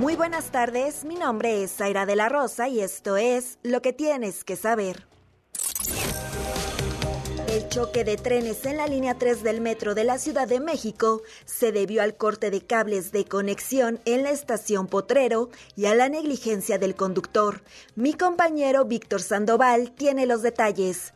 Muy buenas tardes, mi nombre es Zaira de la Rosa y esto es Lo que tienes que saber. El choque de trenes en la línea 3 del metro de la Ciudad de México se debió al corte de cables de conexión en la estación Potrero y a la negligencia del conductor. Mi compañero Víctor Sandoval tiene los detalles.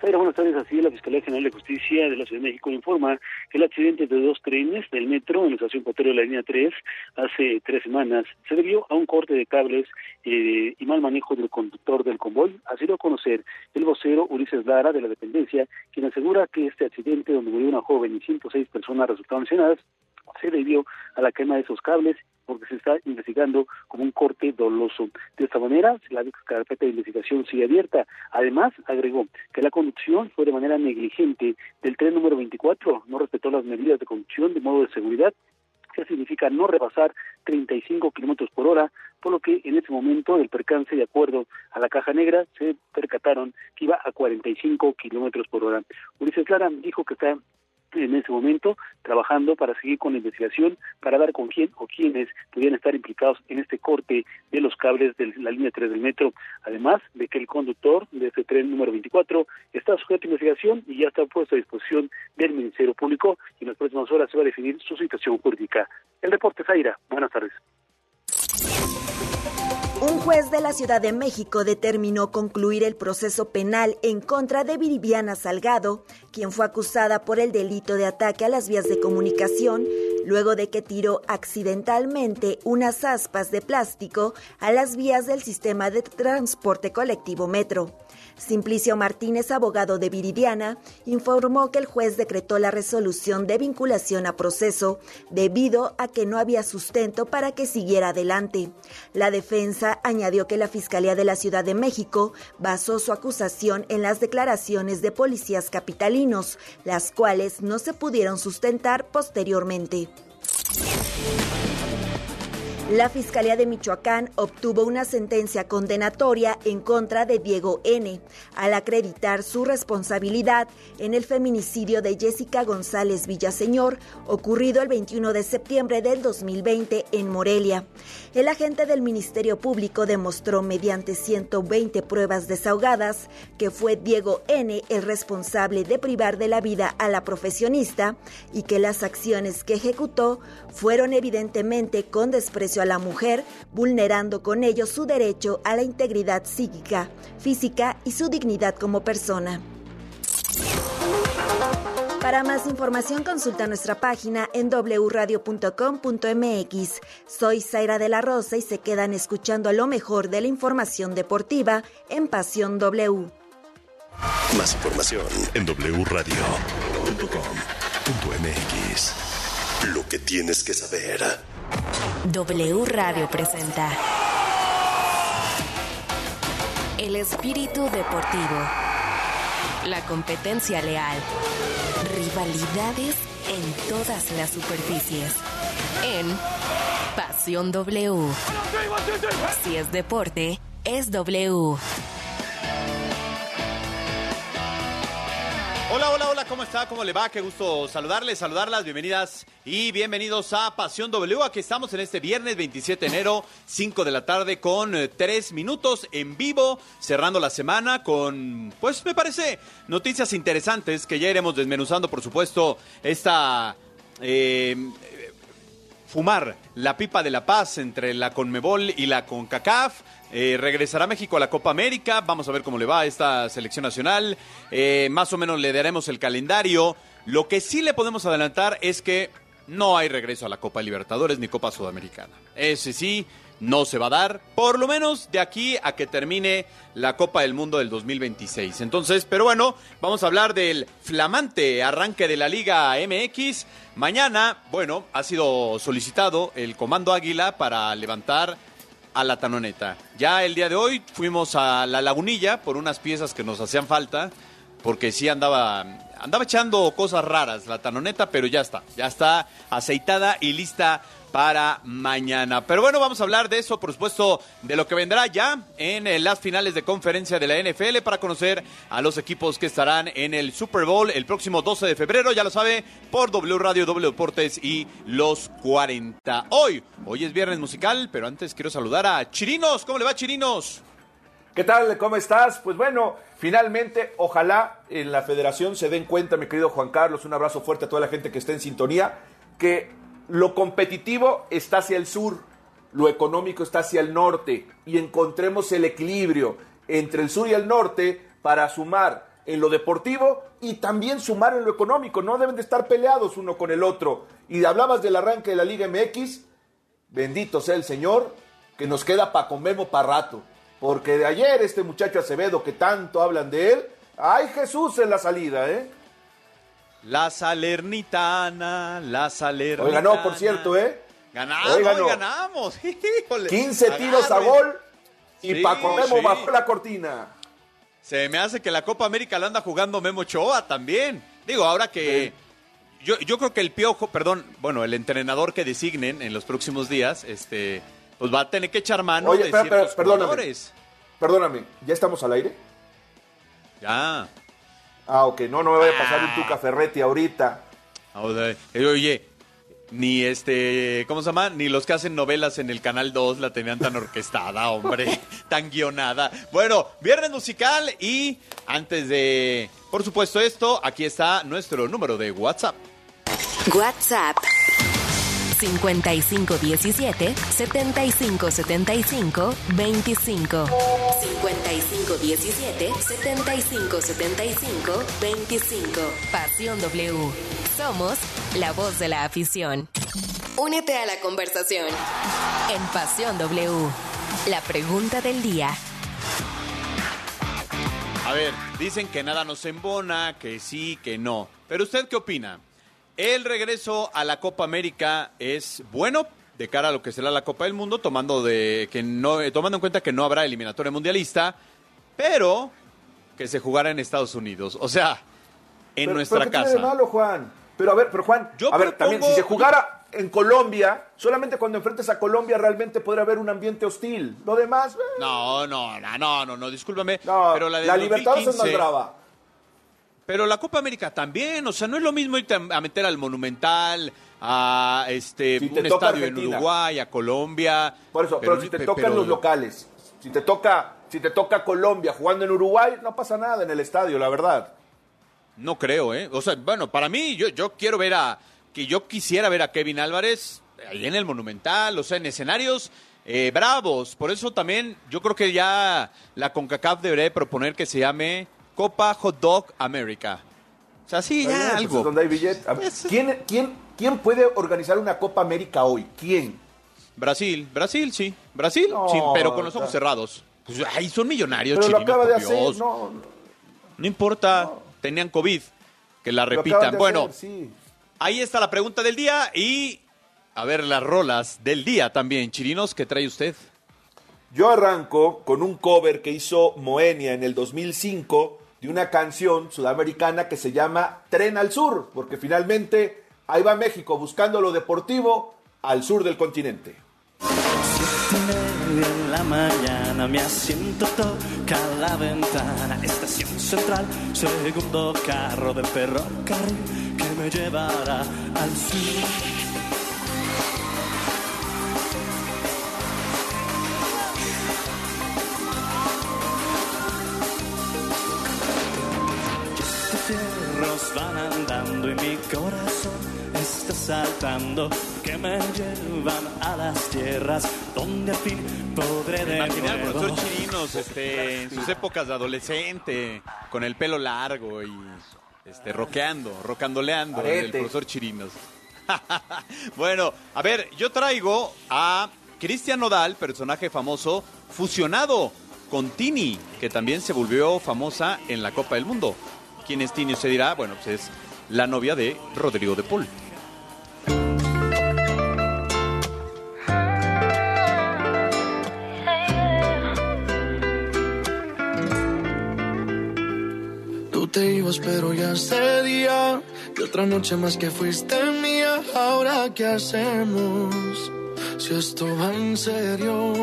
Buenas tardes. Así, la Fiscalía General de Justicia de la Ciudad de México informa que el accidente de dos trenes del metro en la estación Potero de la línea 3 hace tres semanas se debió a un corte de cables eh, y mal manejo del conductor del convoy. Así lo conocer el vocero Ulises Lara de la dependencia, quien asegura que este accidente donde murió una joven y 106 personas resultaron lesionadas se debió a la quema de esos cables porque se está investigando como un corte doloso. De esta manera, la carpeta de investigación sigue abierta. Además, agregó que la conducción fue de manera negligente del tren número 24, no respetó las medidas de conducción de modo de seguridad que significa no rebasar 35 kilómetros por hora, por lo que en ese momento del percance, de acuerdo a la caja negra, se percataron que iba a 45 kilómetros por hora. Ulises Clara dijo que está en ese momento trabajando para seguir con la investigación, para dar con quién o quiénes podían estar implicados en este corte de los cables de la línea 3 del metro, además de que el conductor de este tren número 24 está sujeto a investigación y ya está puesto a disposición del Ministerio Público y en las próximas horas se va a definir su situación jurídica. El reporte Zaira, buenas tardes. Un juez de la Ciudad de México determinó concluir el proceso penal en contra de Viridiana Salgado, quien fue acusada por el delito de ataque a las vías de comunicación, luego de que tiró accidentalmente unas aspas de plástico a las vías del sistema de transporte colectivo Metro. Simplicio Martínez, abogado de Viridiana, informó que el juez decretó la resolución de vinculación a proceso debido a que no había sustento para que siguiera adelante. La defensa añadió que la Fiscalía de la Ciudad de México basó su acusación en las declaraciones de policías capitalinos, las cuales no se pudieron sustentar posteriormente. La Fiscalía de Michoacán obtuvo una sentencia condenatoria en contra de Diego N. al acreditar su responsabilidad en el feminicidio de Jessica González Villaseñor, ocurrido el 21 de septiembre del 2020 en Morelia. El agente del Ministerio Público demostró mediante 120 pruebas desahogadas que fue Diego N. el responsable de privar de la vida a la profesionista y que las acciones que ejecutó fueron evidentemente con desprecio a la mujer, vulnerando con ello su derecho a la integridad psíquica, física y su dignidad como persona. Para más información consulta nuestra página en wradio.com.mx. Soy Zaira de la Rosa y se quedan escuchando lo mejor de la información deportiva en Pasión W. Más información en wradio.com.mx. Lo que tienes que saber. W Radio presenta El espíritu deportivo. La competencia leal. Rivalidades en todas las superficies. En Pasión W. Si es deporte, es W. Hola, hola, hola, ¿cómo está? ¿Cómo le va? Qué gusto saludarles, saludarlas, bienvenidas y bienvenidos a Pasión W. Aquí estamos en este viernes 27 de enero, 5 de la tarde, con 3 minutos en vivo, cerrando la semana con, pues me parece, noticias interesantes que ya iremos desmenuzando, por supuesto, esta... Eh, fumar la pipa de la paz entre la Conmebol y la CONCACAF. Eh, regresará México a la Copa América. Vamos a ver cómo le va a esta selección nacional. Eh, más o menos le daremos el calendario. Lo que sí le podemos adelantar es que no hay regreso a la Copa Libertadores ni Copa Sudamericana. Ese sí, no se va a dar, por lo menos de aquí a que termine la Copa del Mundo del 2026. Entonces, pero bueno, vamos a hablar del flamante arranque de la Liga MX. Mañana, bueno, ha sido solicitado el Comando Águila para levantar a la Tanoneta. Ya el día de hoy fuimos a la Lagunilla por unas piezas que nos hacían falta porque sí andaba, andaba echando cosas raras la tanoneta, pero ya está, ya está aceitada y lista para mañana. Pero bueno, vamos a hablar de eso, por supuesto, de lo que vendrá ya en eh, las finales de conferencia de la NFL para conocer a los equipos que estarán en el Super Bowl el próximo 12 de febrero, ya lo sabe, por W Radio, W Deportes y los 40. Hoy, hoy es viernes musical, pero antes quiero saludar a Chirinos. ¿Cómo le va, Chirinos? ¿Qué tal? ¿Cómo estás? Pues bueno, finalmente, ojalá en la federación se den cuenta, mi querido Juan Carlos, un abrazo fuerte a toda la gente que está en sintonía, que lo competitivo está hacia el sur, lo económico está hacia el norte y encontremos el equilibrio entre el sur y el norte para sumar en lo deportivo y también sumar en lo económico. No deben de estar peleados uno con el otro. Y hablabas del arranque de la Liga MX, bendito sea el Señor, que nos queda para comermo para rato. Porque de ayer este muchacho Acevedo que tanto hablan de él, ¡ay Jesús en la salida, eh! La Salernitana, la Salernitana. Hoy ganó, por cierto, ¿eh? Ganamos, Hoy ganamos. 15 tiros a gol y Sí, Paco Memo sí. bajó la cortina. Se me hace que la Copa América la anda jugando Memo Ochoa también. Digo, ahora que... Yo, yo creo que el piojo, perdón, bueno, el entrenador que designen en los próximos días, este, pues va a tener que echar mano Oye, de espera, ciertos perdóname. jugadores. Perdóname, ¿ya estamos al aire? Ya. Ah, ok, no, no me vaya a pasar un Ah. Tuca Ferretti ahorita. Sea, eh, Oye, ni este, ¿cómo se llama? Ni los que hacen novelas en el Canal 2 la tenían tan orquestada, hombre, tan guionada. Bueno, viernes musical y antes de, por supuesto esto, aquí está nuestro número de WhatsApp. WhatsApp 5517 7575 25 5517 7575 25 Pasión W Somos la voz de la afición. Únete a la conversación en Pasión W. La pregunta del día. A ver, dicen que nada nos embona, que sí, que no. Pero usted qué opina? ¿El regreso a la Copa América es bueno de cara a lo que será la Copa del Mundo, tomando de que no, eh, tomando en cuenta que no habrá eliminatoria mundialista, pero que se jugará en Estados Unidos, o sea, en Pero- nuestra pero ¿qué casa. tiene de malo, Juan? Pero a ver, pero Juan, Yo a ver, propongo- también si se jugara en Colombia, solamente cuando enfrentes a Colombia realmente podrá haber un ambiente hostil. Lo demás, eh, No, no, no, no, no, discúlpame, no, pero la la, de Libertadores es más 2015 brava. Pero la Copa América también, o sea, no es lo mismo irte a meter al Monumental, a este Si un estadio en. Uruguay, a Colombia. Por eso, pero, si te tocan pero- los locales, si te toca, si te toca Colombia jugando en Uruguay, no pasa nada en el estadio, la verdad. No creo, ¿eh? O sea, bueno, para mí, yo, yo quiero ver a. Que yo quisiera ver a Kevin Álvarez ahí en el Monumental, o sea, en escenarios eh, bravos. Por eso también yo creo que ya la CONCACAF debería de proponer que se llame Copa Hot Dog América. O sea, sí, ya pues, algo. es donde hay billete. A ver, Es- ¿Quién, quién, ¿Quién puede organizar una Copa América hoy? ¿Quién? Brasil, Brasil, sí. Brasil, No, sí, pero con los ojos cerrados. Pues, ay, son millonarios, Pero lo chirinos, acaba de por hacer, Dios. no, No importa, tenían COVID, que la repitan. Bueno, hacer, sí. ahí está la pregunta del día y a ver las rolas del día también. Chirinos, ¿qué trae usted? Yo arranco con un cover que hizo Moenia en el 2005 de una canción sudamericana que se llama Tren al Sur, porque finalmente ahí va México buscando lo deportivo al sur del continente. En la mañana mi asiento toca la ventana. Estación central segundo carro del ferrocarril que me llevará al sur. Van andando y mi corazón está saltando que me llevan a las tierras donde al fin podré de Imaginé al nuevo profesor Chirinos este, en sus épocas de adolescente, con el pelo largo y este, rockeando, rocandoleando, Arete. el profesor Chirinos. bueno, a ver, yo traigo a Cristian Nodal, personaje famoso, fusionado con Tini, que también se volvió famosa en la Copa del Mundo. ¿Quién es Tini? Usted dirá, bueno, pues es la novia de Rodrigo de Paul. Pero ya ese día. Que otra noche más que fuiste mía. Ahora, ¿qué hacemos? Si esto va en serio.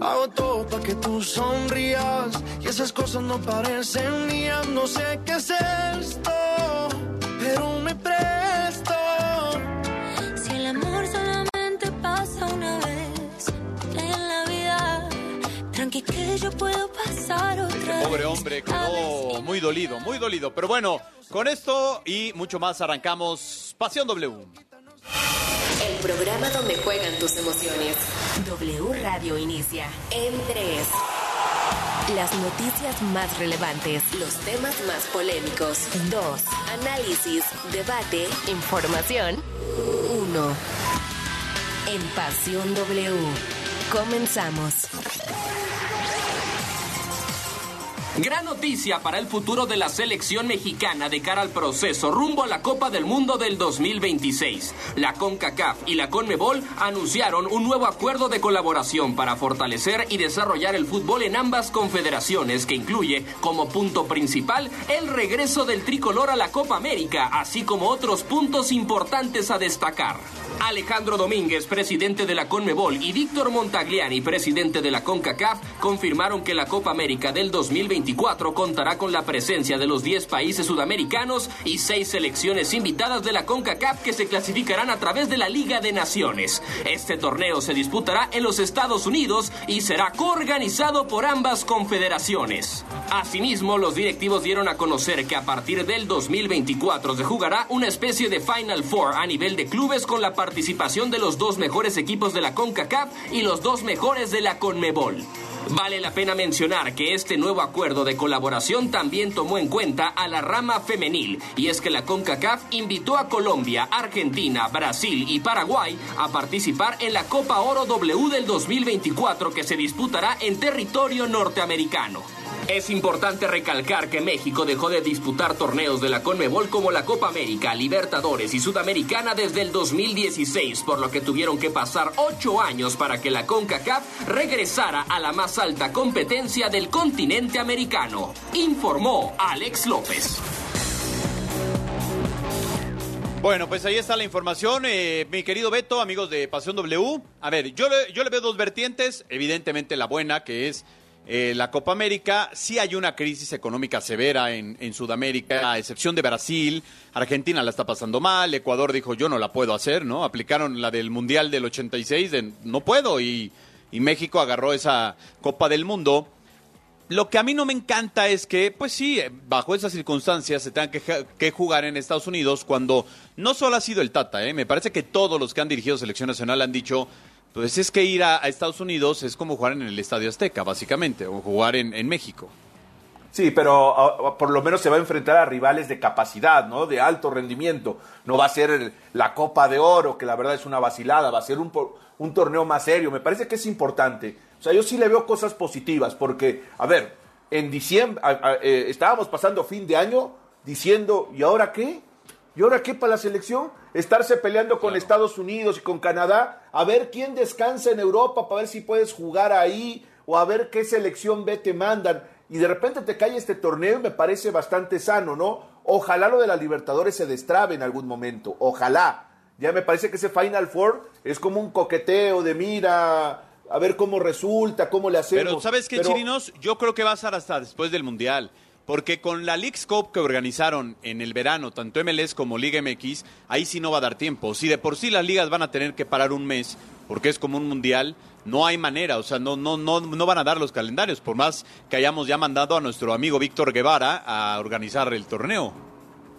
Hago todo para que tú sonrías. Y esas cosas no parecen mías. No sé qué es esto, pero me presto. Si el amor solamente pasa una vez en la vida, tranqui que yo puedo pasar otra vez. Pobre hombre, quedó muy dolido, muy dolido. Pero bueno, con esto y mucho más arrancamos Pasión W. El programa donde juegan tus emociones. W Radio inicia en 3. Las noticias más relevantes, los temas más polémicos. 2. Análisis, debate, información. 1. En Pasión W. Comenzamos. Gran noticia para el futuro de la selección mexicana de cara al proceso rumbo a la Copa del Mundo del 2026. La CONCACAF y la CONMEBOL anunciaron un nuevo acuerdo de colaboración para fortalecer y desarrollar el fútbol en ambas confederaciones que incluye como punto principal el regreso del tricolor a la Copa América, así como otros puntos importantes a destacar. Alejandro Domínguez, presidente de la CONMEBOL, y Víctor Montagliani, presidente de la CONCACAF, confirmaron que la Copa América del 2024 contará con la presencia de los 10 países sudamericanos y 6 selecciones invitadas de la CONCACAF que se clasificarán a través de la Liga de Naciones. Este torneo se disputará en los Estados Unidos y será coorganizado por ambas confederaciones. Asimismo, los directivos dieron a conocer que a partir del 2024 se jugará una especie de Final Four a nivel de clubes con la participación de los dos mejores equipos de la CONCACAF y los dos mejores de la CONMEBOL. Vale la pena mencionar que este nuevo acuerdo de colaboración también tomó en cuenta a la rama femenil, y es que la CONCACAF invitó a Colombia, Argentina, Brasil y Paraguay a participar en la Copa Oro W del 2024 que se disputará en territorio norteamericano. Es importante recalcar que México dejó de disputar torneos de la CONMEBOL como la Copa América, Libertadores y Sudamericana desde el 2016, por lo que tuvieron que pasar ocho años para que la CONCACAF regresara a la más alta competencia del continente americano, informó Alex López. Bueno, pues ahí está la información. Eh, mi querido Beto, amigos de Pasión W. A ver, yo yo le veo dos vertientes. Evidentemente la buena, que es eh, la Copa América. Sí hay una crisis económica severa en, en, Sudamérica, a excepción de Brasil. Argentina la está pasando mal. Ecuador dijo, yo no la puedo hacer, ¿no? Aplicaron la del Mundial del 86, de, no puedo. Y, México agarró esa Copa del Mundo. Lo que a mí no me encanta es que, pues sí, bajo esas circunstancias se tengan que, que, jugar en Estados Unidos cuando no solo ha sido el Tata, ¿eh? me parece que todos los que han dirigido selección nacional han dicho, pues es que ir a, Estados Unidos es como jugar en el Estadio Azteca, básicamente, o jugar en, México. Sí, pero a, por lo menos se va a enfrentar a rivales de capacidad, ¿no? De alto rendimiento. No va a ser el, la Copa de Oro, que la verdad es una vacilada, va a ser un, un torneo más serio. Me parece que es importante. O sea, yo sí le veo cosas positivas, porque, a ver, en diciembre, eh, estábamos pasando fin de año diciendo, ¿y ahora qué? ¿Y ahora qué para la selección? Estarse peleando con claro. Estados Unidos y con Canadá, a ver quién descansa en Europa para ver si puedes jugar ahí, o a ver qué selección B te mandan. Y de repente te cae este torneo y me parece bastante sano, ¿no? Ojalá lo de la Libertadores se destrabe en algún momento, ojalá. Ya me parece que ese Final Four es como un coqueteo de mira, a ver cómo resulta, cómo le hacemos. Pero ¿sabes qué, Pero... Chirinos? Yo creo que va a ser hasta después del Mundial. Porque con la League Cup que organizaron en el verano, tanto MLS como Liga MX, ahí sí no va a dar tiempo. Si de por sí las ligas van a tener que parar un mes, porque es como un mundial, no hay manera, o sea, no, no, no, no van a dar los calendarios, por más que hayamos ya mandado a nuestro amigo Víctor Guevara a organizar el torneo.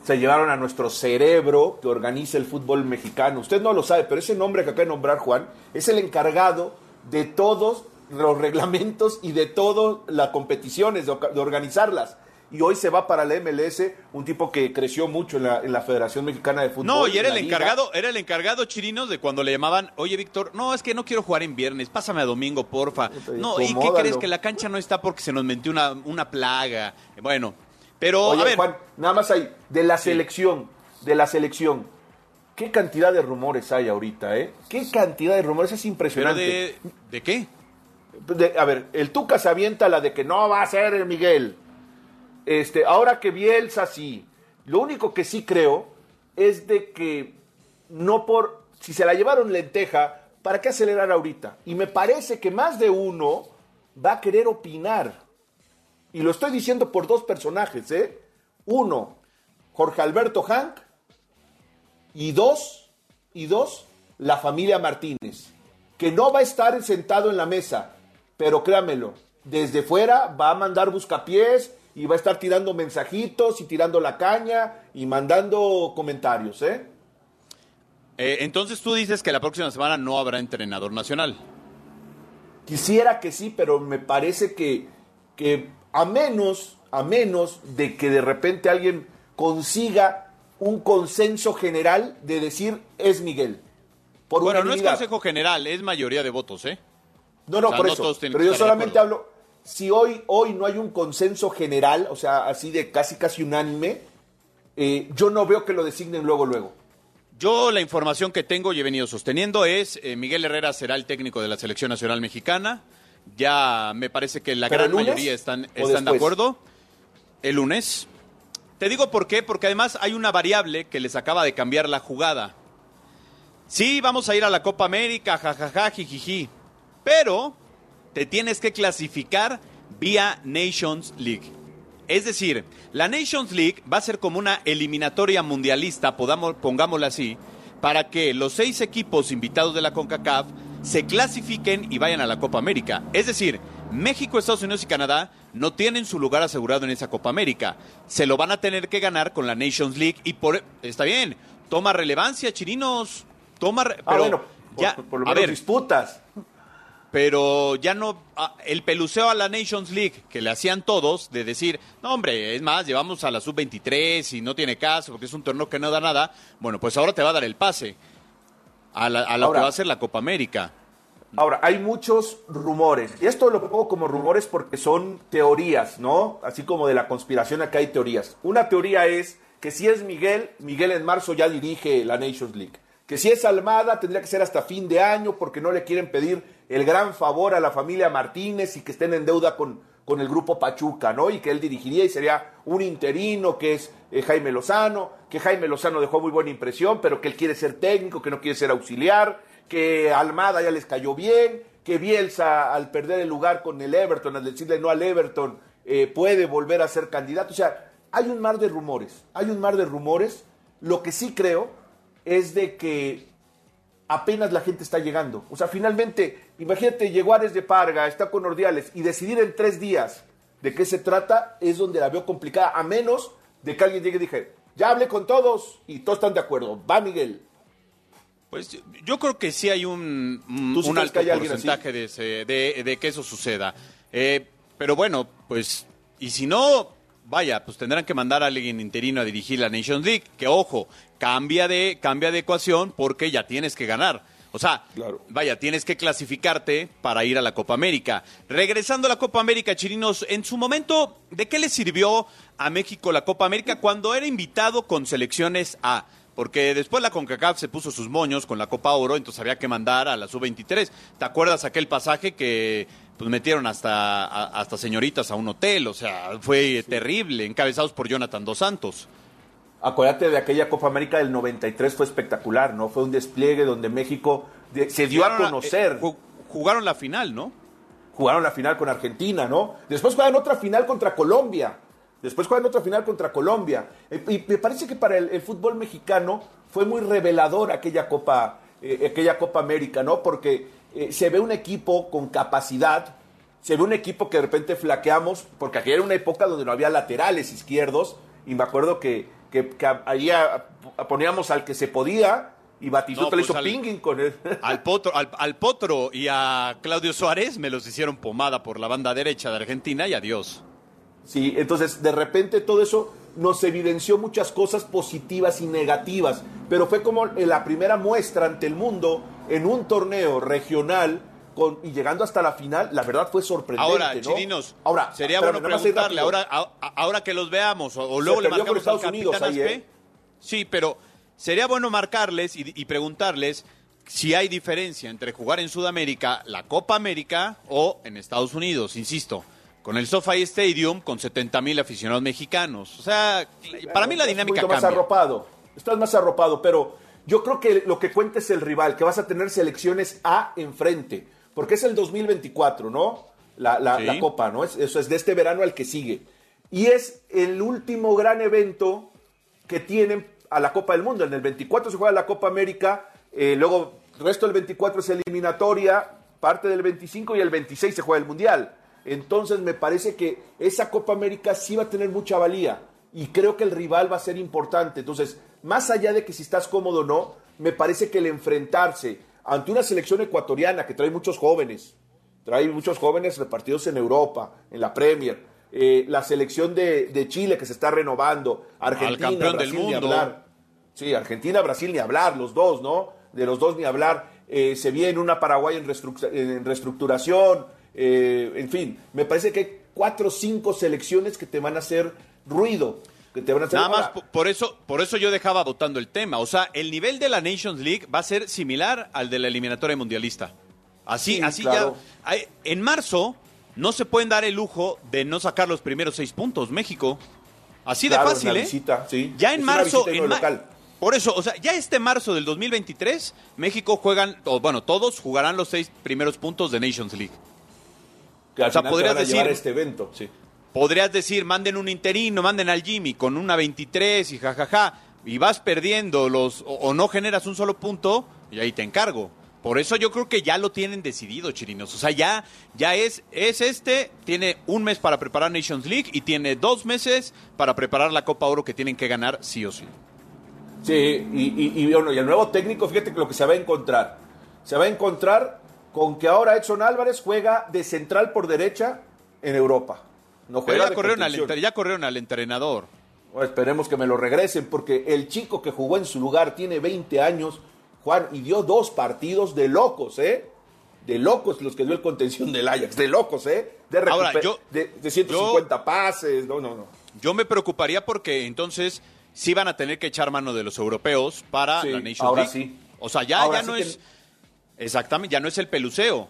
Se llevaron a nuestro cerebro que organiza el fútbol mexicano. Usted no lo sabe, pero ese nombre que acaba de nombrar Juan es el encargado de todos los reglamentos y de todas las competiciones, de organizarlas y hoy se va para la MLS, un tipo que creció mucho en la, en la Federación Mexicana de Fútbol. No, y era el encargado, era el encargado chirinos de cuando le llamaban, oye Víctor, no, es que no quiero jugar en viernes, pásame a domingo, porfa. No, ¿y qué crees? Que la cancha no está porque se nos metió una, una plaga. Bueno, pero oye, a ver. Juan, nada más hay, de la selección, de la selección, ¿qué cantidad de rumores hay ahorita, eh? ¿Qué cantidad de rumores? Es impresionante. ¿Pero de, de qué? De, a ver, el Tuca se avienta la de que no va a ser el Miguel. Este, ahora que Bielsa sí, lo único que sí creo es de que no por, si se la llevaron lenteja, ¿para qué acelerar ahorita? Y me parece que más de uno va a querer opinar. Y lo estoy diciendo por dos personajes, ¿eh? Uno, Jorge Alberto Hank, y dos, y dos, la familia Martínez, que no va a estar sentado en la mesa, pero créamelo, desde fuera va a mandar buscapiés y va a estar tirando mensajitos y tirando la caña y mandando comentarios, ¿eh? Eh, entonces tú dices que la próxima semana no habrá entrenador nacional. Quisiera que sí, pero me parece que, que a menos, a menos de que de repente alguien consiga un consenso general de decir es Miguel. Por bueno, no es consejo general, es mayoría de votos, ¿eh? No, no, por eso. Pero yo solamente hablo, si hoy, hoy no hay un consenso general, o sea, así de casi casi unánime, eh, yo no veo que lo designen luego, luego. Yo la información que tengo y he venido sosteniendo es eh, Miguel Herrera será el técnico de la selección nacional mexicana. Ya me parece que la gran mayoría están, están de acuerdo. El lunes. Te digo por qué, porque además hay una variable que les acaba de cambiar la jugada. Sí, vamos a ir a la Copa América, jajaja, jijiji. Pero te tienes que clasificar vía Nations League. Es decir, la Nations League va a ser como una eliminatoria mundialista, podamos, pongámosla así, para que los seis equipos invitados de la CONCACAF se clasifiquen y vayan a la Copa América. Es decir, México, Estados Unidos y Canadá no tienen su lugar asegurado en esa Copa América. Se lo van a tener que ganar con la Nations League y por está bien, toma relevancia, chirinos, toma, ah, pero ya, por, lo menos disputas pero ya no ah, el peluceo a la Nations League que le hacían todos de decir, no hombre, es más, llevamos a la sub-23 y no tiene caso porque es un torneo que no da nada, bueno, pues ahora te va a dar el pase a, la, lo que va a ser la Copa América. Ahora, hay muchos rumores, y esto lo pongo como rumores porque son teorías, ¿no? Así como de la conspiración acá hay teorías. Una teoría es que si es Miguel, Miguel en marzo ya dirige la Nations League. Que si es Almada, tendría que ser hasta fin de año porque no le quieren pedir el gran favor a la familia Martínez y que estén en deuda con, con el grupo Pachuca, ¿no? Y que él dirigiría y sería un interino que es eh, Jaime Lozano, que Jaime Lozano dejó muy buena impresión, pero que él quiere ser técnico, que no quiere ser auxiliar, que Almada ya les cayó bien, que Bielsa al perder el lugar con el Everton, al decirle no al Everton, eh, puede volver a ser candidato. O sea, hay un mar de rumores, hay un mar de rumores. Lo que sí creo es de que apenas la gente está llegando. O sea, finalmente, imagínate, llegó Ares de Parga, está con Ordiales, y decidir en tres días de qué se trata es donde la veo complicada, a menos de que alguien llegue y dije, ya hablé con todos y todos están de acuerdo. Va, Miguel. Pues yo creo que sí hay un, un alto porcentaje de, de, que eso suceda. Eh, pero bueno, pues, y si no, vaya, pues tendrán que mandar a alguien interino a dirigir la Nations League, que ojo, cambia de, cambia de ecuación porque ya tienes que ganar. O sea, vaya, tienes que clasificarte para ir a la Copa América. Regresando a la Copa América, Chirinos, en su momento, ¿de qué le sirvió a México la Copa América cuando era invitado con selecciones A? Porque después la CONCACAF se puso sus moños con la Copa Oro, entonces había que mandar a la Sub-23. ¿Te acuerdas aquel pasaje que pues metieron hasta, hasta señoritas a un hotel? O sea, fue terrible, encabezados por Jonathan Dos Santos. Acuérdate de aquella Copa América del 93, fue espectacular, ¿no? Fue un despliegue donde México se dio a conocer. Eh, jugaron la final, ¿no? Jugaron la final con Argentina, ¿no? Después juegan otra final contra Colombia. Después juegan otra final contra Colombia. Eh, y me parece que para el, fútbol mexicano fue muy revelador aquella Copa, eh, aquella Copa América, ¿no? Porque se ve un equipo con capacidad, se ve un equipo que de repente flaqueamos, porque aquí era una época donde no había laterales izquierdos, y me acuerdo que que, ahí poníamos al que se podía y Batistuta le hizo pues pinging con él. Al potro, al, potro y a Claudio Suárez me los hicieron pomada por la banda derecha de Argentina y adiós. Sí, entonces de repente todo eso nos evidenció muchas cosas positivas y negativas, pero fue como la primera muestra ante el mundo en un torneo regional y llegando hasta la final, la verdad fue sorprendente. Ahora, chininos, ahora, sería bueno preguntarle, ahora, ahora que los veamos, o, luego le marcamos al Unidos ¿eh? Sí, pero sería bueno marcarles y, preguntarles si hay diferencia entre jugar en Sudamérica, la Copa América, o en Estados Unidos, insisto. con el SoFi Stadium con 70 mil aficionados mexicanos. O sea, para mí la Estás dinámica poquito más cambia. arropado. Estás más arropado, pero yo creo que lo que cuenta es el rival, que vas a tener selecciones A enfrente, porque es el 2024, ¿no? La, la- Sí. la Copa, ¿no? Es- eso es de este verano al que sigue. Y es el último gran evento que tienen a la Copa del Mundo. En el 24 se juega la Copa América, eh, luego el resto del 24 es eliminatoria, parte del 25 y el 26 se juega el Mundial. Entonces me parece que esa Copa América sí va a tener mucha valía y creo que el rival va a ser importante. Entonces, más allá de que si estás cómodo o no, me parece que el enfrentarse ante una selección ecuatoriana que trae muchos jóvenes, trae muchos jóvenes repartidos en Europa, en la Premier, eh, la selección de, de Chile que se está renovando, Argentina, del Brasil, ni hablar. Sí, Argentina, Brasil, ni hablar, los dos, ¿no? De los dos ni hablar. Eh, se viene una Paraguay en reestructuración, eh, en fin, me parece que hay cuatro o cinco selecciones que te van a hacer ruido, que te van a hacer Nada más por eso, por eso yo dejaba votando el tema. O sea, el nivel de la Nations League va a ser similar al de la eliminatoria mundialista. Así, Sí, así claro. ya. hay- En marzo no se pueden dar el lujo de no sacar los primeros seis puntos, México. Así claro, de fácil, ¿eh? visita, sí. Ya en Es marzo, en no ma- local. por eso, o sea, ya este marzo del 2023, México juegan, o bueno, todos jugarán los seis primeros puntos de Nations League. que al o sea, final podrías van a decir- a este evento. Sí. Podrías decir, manden un interino, manden al Jimmy con una 23 y jajaja, y vas perdiendo los, o, no generas un solo punto, y ahí te encargo. Por eso yo creo que ya lo tienen decidido, chirinos. O sea, ya, ya es, es este, tiene un mes para preparar Nations League y tiene dos meses para preparar la Copa Oro que tienen que ganar sí o sí. Sí, y, bueno, y el nuevo técnico, fíjate que lo que se va a encontrar. Se va a encontrar con que ahora Edson Álvarez juega de central por derecha en Europa. No Pero juega ya de corrieron, al, contención. entre- ya corrieron al entrenador. Bueno, esperemos que me lo regresen, porque el chico que jugó en su lugar tiene 20 años, Juan, y dio dos partidos de locos, ¿eh? De locos los que dio el contención del Ajax, de locos, ¿eh? De, Ahora, yo- de, de 150 pases, no, no, no. Yo me preocuparía porque entonces sí van a tener que echar mano de los europeos para Sí, la Nations ahora League. sí. O sea, ya, Ahora ya sí no que- es. Exactamente, ya no es el peluceo.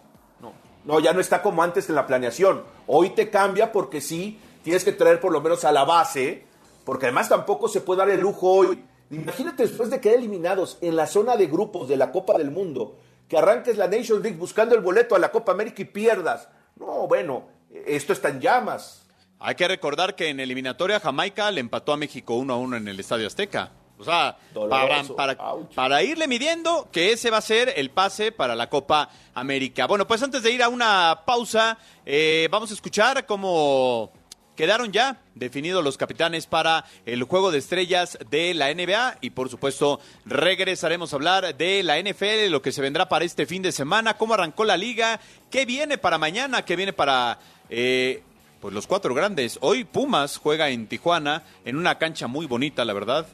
No, ya no está como antes en la planeación. Hoy te cambia porque sí, tienes que traer por lo menos a la base, porque además tampoco se puede dar el lujo hoy. Imagínate después de quedar eliminados en la zona de grupos de la Copa del Mundo, que arranques la Nations League buscando el boleto a la Copa América y pierdas. No, bueno, esto está en llamas. Hay que recordar que en eliminatoria Jamaica le empató a México 1 a 1 en el Estadio Azteca. O sea, para, Doloroso. para, Ouch. para irle midiendo que ese va a ser el pase para la Copa América. Bueno, pues antes de ir a una pausa, eh, vamos a escuchar cómo quedaron ya definidos los capitanes para el juego de estrellas de la NBA y por supuesto regresaremos a hablar de la NFL, lo que se vendrá para este fin de semana, cómo arrancó la liga, qué viene para mañana, qué viene para... eh, pues los cuatro grandes. Hoy Pumas juega en Tijuana, en una cancha muy bonita, la verdad.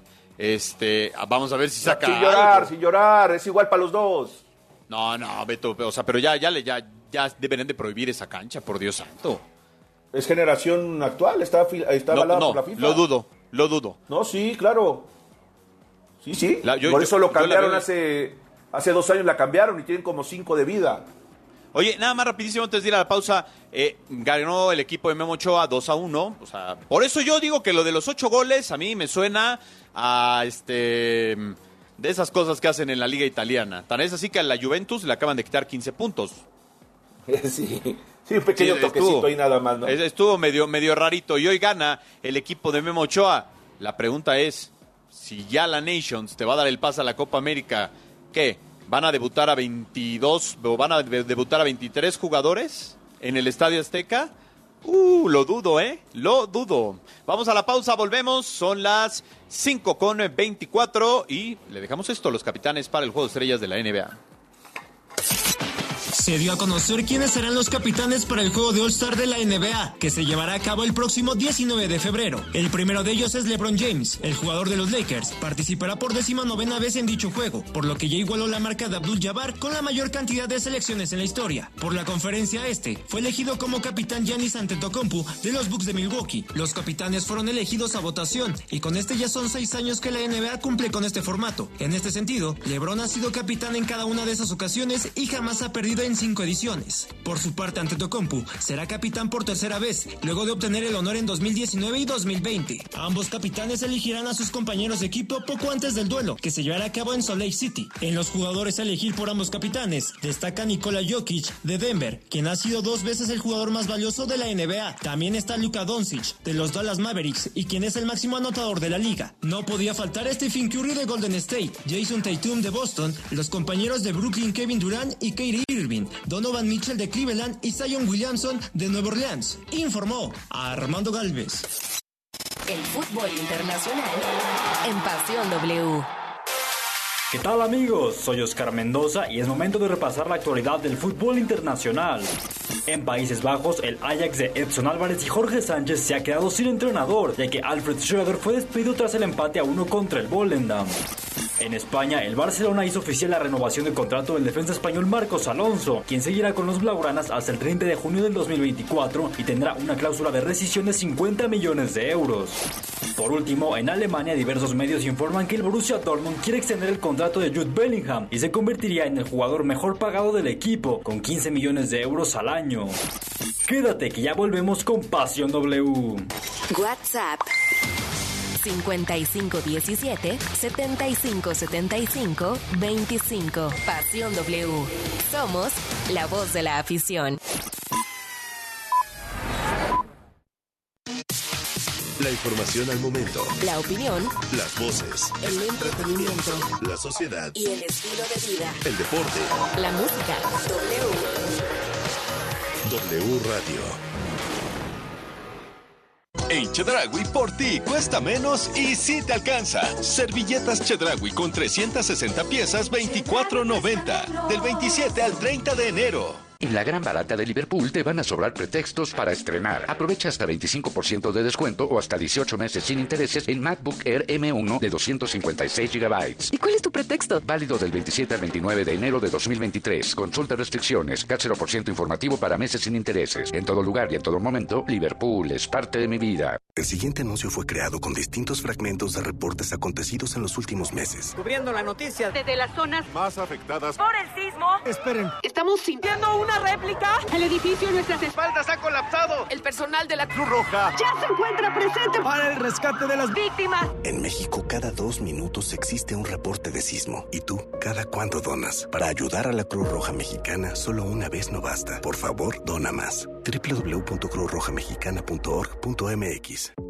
Este, vamos a ver si saca sin llorar, algo. sin llorar, es igual para los dos. No, no, Beto, o sea, pero ya, ya, ya, ya deberían de prohibir esa cancha, por Dios santo. Es generación actual, está, está No, avalada no, por la FIFA. lo dudo, lo dudo. No, sí, claro. Sí, sí. La- yo- por eso lo yo cambiaron hace, hace dos años, la cambiaron y tienen como cinco de vida. Oye, nada más rapidísimo antes de ir a la pausa, eh, ganó el equipo de Memo Ochoa 2 a 1, o sea, por eso yo digo que lo de los ocho goles a mí me suena a este de esas cosas que hacen en la liga italiana. Tan es así que a la Juventus le acaban de quitar 15 puntos. sí, sí, un pequeño Sí, toquecito estuvo- ahí nada más, Estuvo medio, medio rarito y hoy gana el equipo de Memo Ochoa. La pregunta es, si ya la Nations te va a dar el pase a la Copa América, ¿qué? ¿Van a debutar a 22 o van a de- debutar a 23 jugadores en el Estadio Azteca? Uh, lo dudo, ¿eh? Lo dudo. Vamos a la pausa, volvemos. Son las 5 con 24 y le dejamos esto a los capitanes para el Juego de Estrellas de la NBA. Se dio a conocer quiénes serán los capitanes para el juego de All-Star de la NBA, que se llevará a cabo el próximo 19 de febrero. El primero de ellos es LeBron James, el jugador de los Lakers. Participará por décima novena vez en dicho juego, por lo que ya igualó la marca de Abdul Jabbar con la mayor cantidad de selecciones en la historia. Por la conferencia este, fue elegido como capitán Giannis Antetokounmpo de los Bucks de Milwaukee. Los capitanes fueron elegidos a votación, y con este ya son seis años que la NBA cumple con este formato. En este sentido, LeBron ha sido capitán en cada una de esas ocasiones y jamás ha perdido en en cinco ediciones. Por su parte, Antetokounmpo será capitán por tercera vez, luego de obtener el honor en 2019 y 2020. Ambos capitanes elegirán a sus compañeros de equipo poco antes del duelo, que se llevará a cabo en Salt Lake City. En los jugadores a elegir por ambos capitanes, destaca Nikola Jokic de Denver, quien ha sido dos veces el jugador más valioso de la NBA. También está Luka Doncic de los Dallas Mavericks y quien es el máximo anotador de la liga. No podía faltar Stephen Curry de Golden State, Jason Tatum de Boston, los compañeros de Brooklyn Kevin Durant y Kyrie Irving, Donovan Mitchell de Cleveland y Zion Williamson de Nueva Orleans. Informó Armando Galvez. El fútbol internacional en Pasión W. ¿Qué tal amigos? Soy Oscar Mendoza y es momento de repasar la actualidad del fútbol internacional. En Países Bajos, el Ajax de Edson Álvarez y Jorge Sánchez se ha quedado sin entrenador, ya que Alfred Schröder fue despedido tras el empate a uno contra el Volendam. En España, el Barcelona hizo oficial la renovación del contrato del defensa español Marcos Alonso, quien seguirá con los blaugranas hasta el 30 de junio del 2024 y tendrá una cláusula de rescisión de 50 millones de euros. Por último, en Alemania diversos medios informan que el Borussia Dortmund quiere extender el contrato de Jude Bellingham y se convertiría en el jugador mejor pagado del equipo, con 15 millones de euros al año. Quédate que ya volvemos con Pasión W. WhatsApp 5517 7575 25. Pasión W. Somos la voz de la afición. La información al momento. La opinión. Las voces. El entretenimiento. La sociedad. Y el estilo de vida. El deporte. La música. W. W Radio. En Chedragui por ti cuesta menos y sí te alcanza. Servilletas Chedragui con 360 piezas 24.90 del 27 al 30 de enero. En la gran barata de Liverpool te van a sobrar pretextos para estrenar. Aprovecha hasta 25% de descuento o hasta 18 meses sin intereses en MacBook Air M1 de 256 GB. ¿Y cuál es tu pretexto? Válido del 27 al 29 de enero de 2023. Consulta restricciones. CAT 0% informativo para meses sin intereses. En todo lugar y en todo momento, Liverpool es parte de mi vida. El siguiente anuncio fue creado con distintos fragmentos de reportes acontecidos en los últimos meses. Cubriendo la noticia desde las zonas más afectadas por el sismo. Esperen. Estamos sintiendo una réplica. El edificio a nuestras espaldas ha colapsado. El personal de la Cruz Roja ya se encuentra presente para el rescate de las víctimas. En México, cada dos minutos existe un reporte de sismo. ¿Y tú, cada cuándo donas? Para ayudar a la Cruz Roja Mexicana, solo una vez no basta. Por favor, dona más. www.cruzrojamexicana.org.mx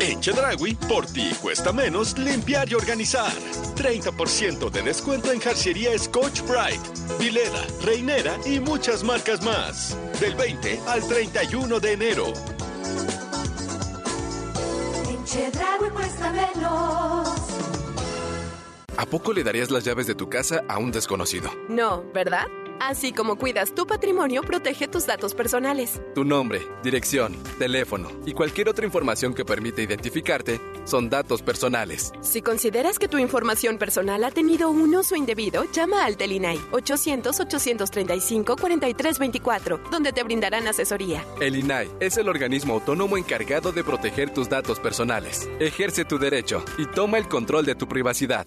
En Chedragui, por ti cuesta menos limpiar y organizar. 30% de descuento en jarcería Scotch Bright, Vileda, Reinera y muchas marcas más. Del 20 al 31 de enero. Chedraui cuesta menos. ¿A poco le darías las llaves de tu casa a un desconocido? No, ¿verdad? Así como cuidas tu patrimonio, protege tus datos personales. Tu nombre, dirección, teléfono y cualquier otra información que permite identificarte son datos personales. Si consideras que tu información personal ha tenido un uso indebido, llama al Telinai 800-835-4324, donde te brindarán asesoría. El INAI es el organismo autónomo encargado de proteger tus datos personales. Ejerce tu derecho y toma el control de tu privacidad.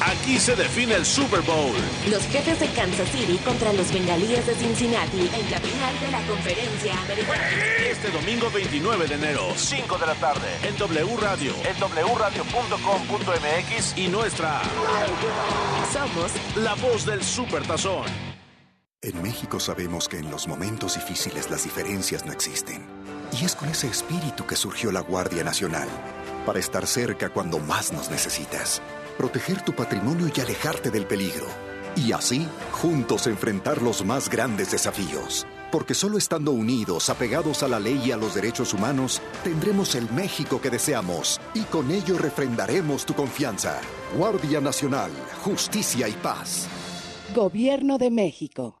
Aquí se define el Super Bowl. Los jefes de Kansas City contra los bengalíes de Cincinnati en la final de la conferencia americana. Este domingo 29 de enero, 5 de la tarde, en W Radio, en wradio.com.mx y nuestra Somos la voz del Super Tazón. En México sabemos que en los momentos difíciles las diferencias no existen. Y es con ese espíritu que surgió la Guardia Nacional, para estar cerca cuando más nos necesitas, proteger tu patrimonio y alejarte del peligro. Y así, juntos enfrentar los más grandes desafíos. Porque solo estando unidos, apegados a la ley y a los derechos humanos, tendremos el México que deseamos y con ello refrendaremos tu confianza. Guardia Nacional, Justicia y Paz. Gobierno de México.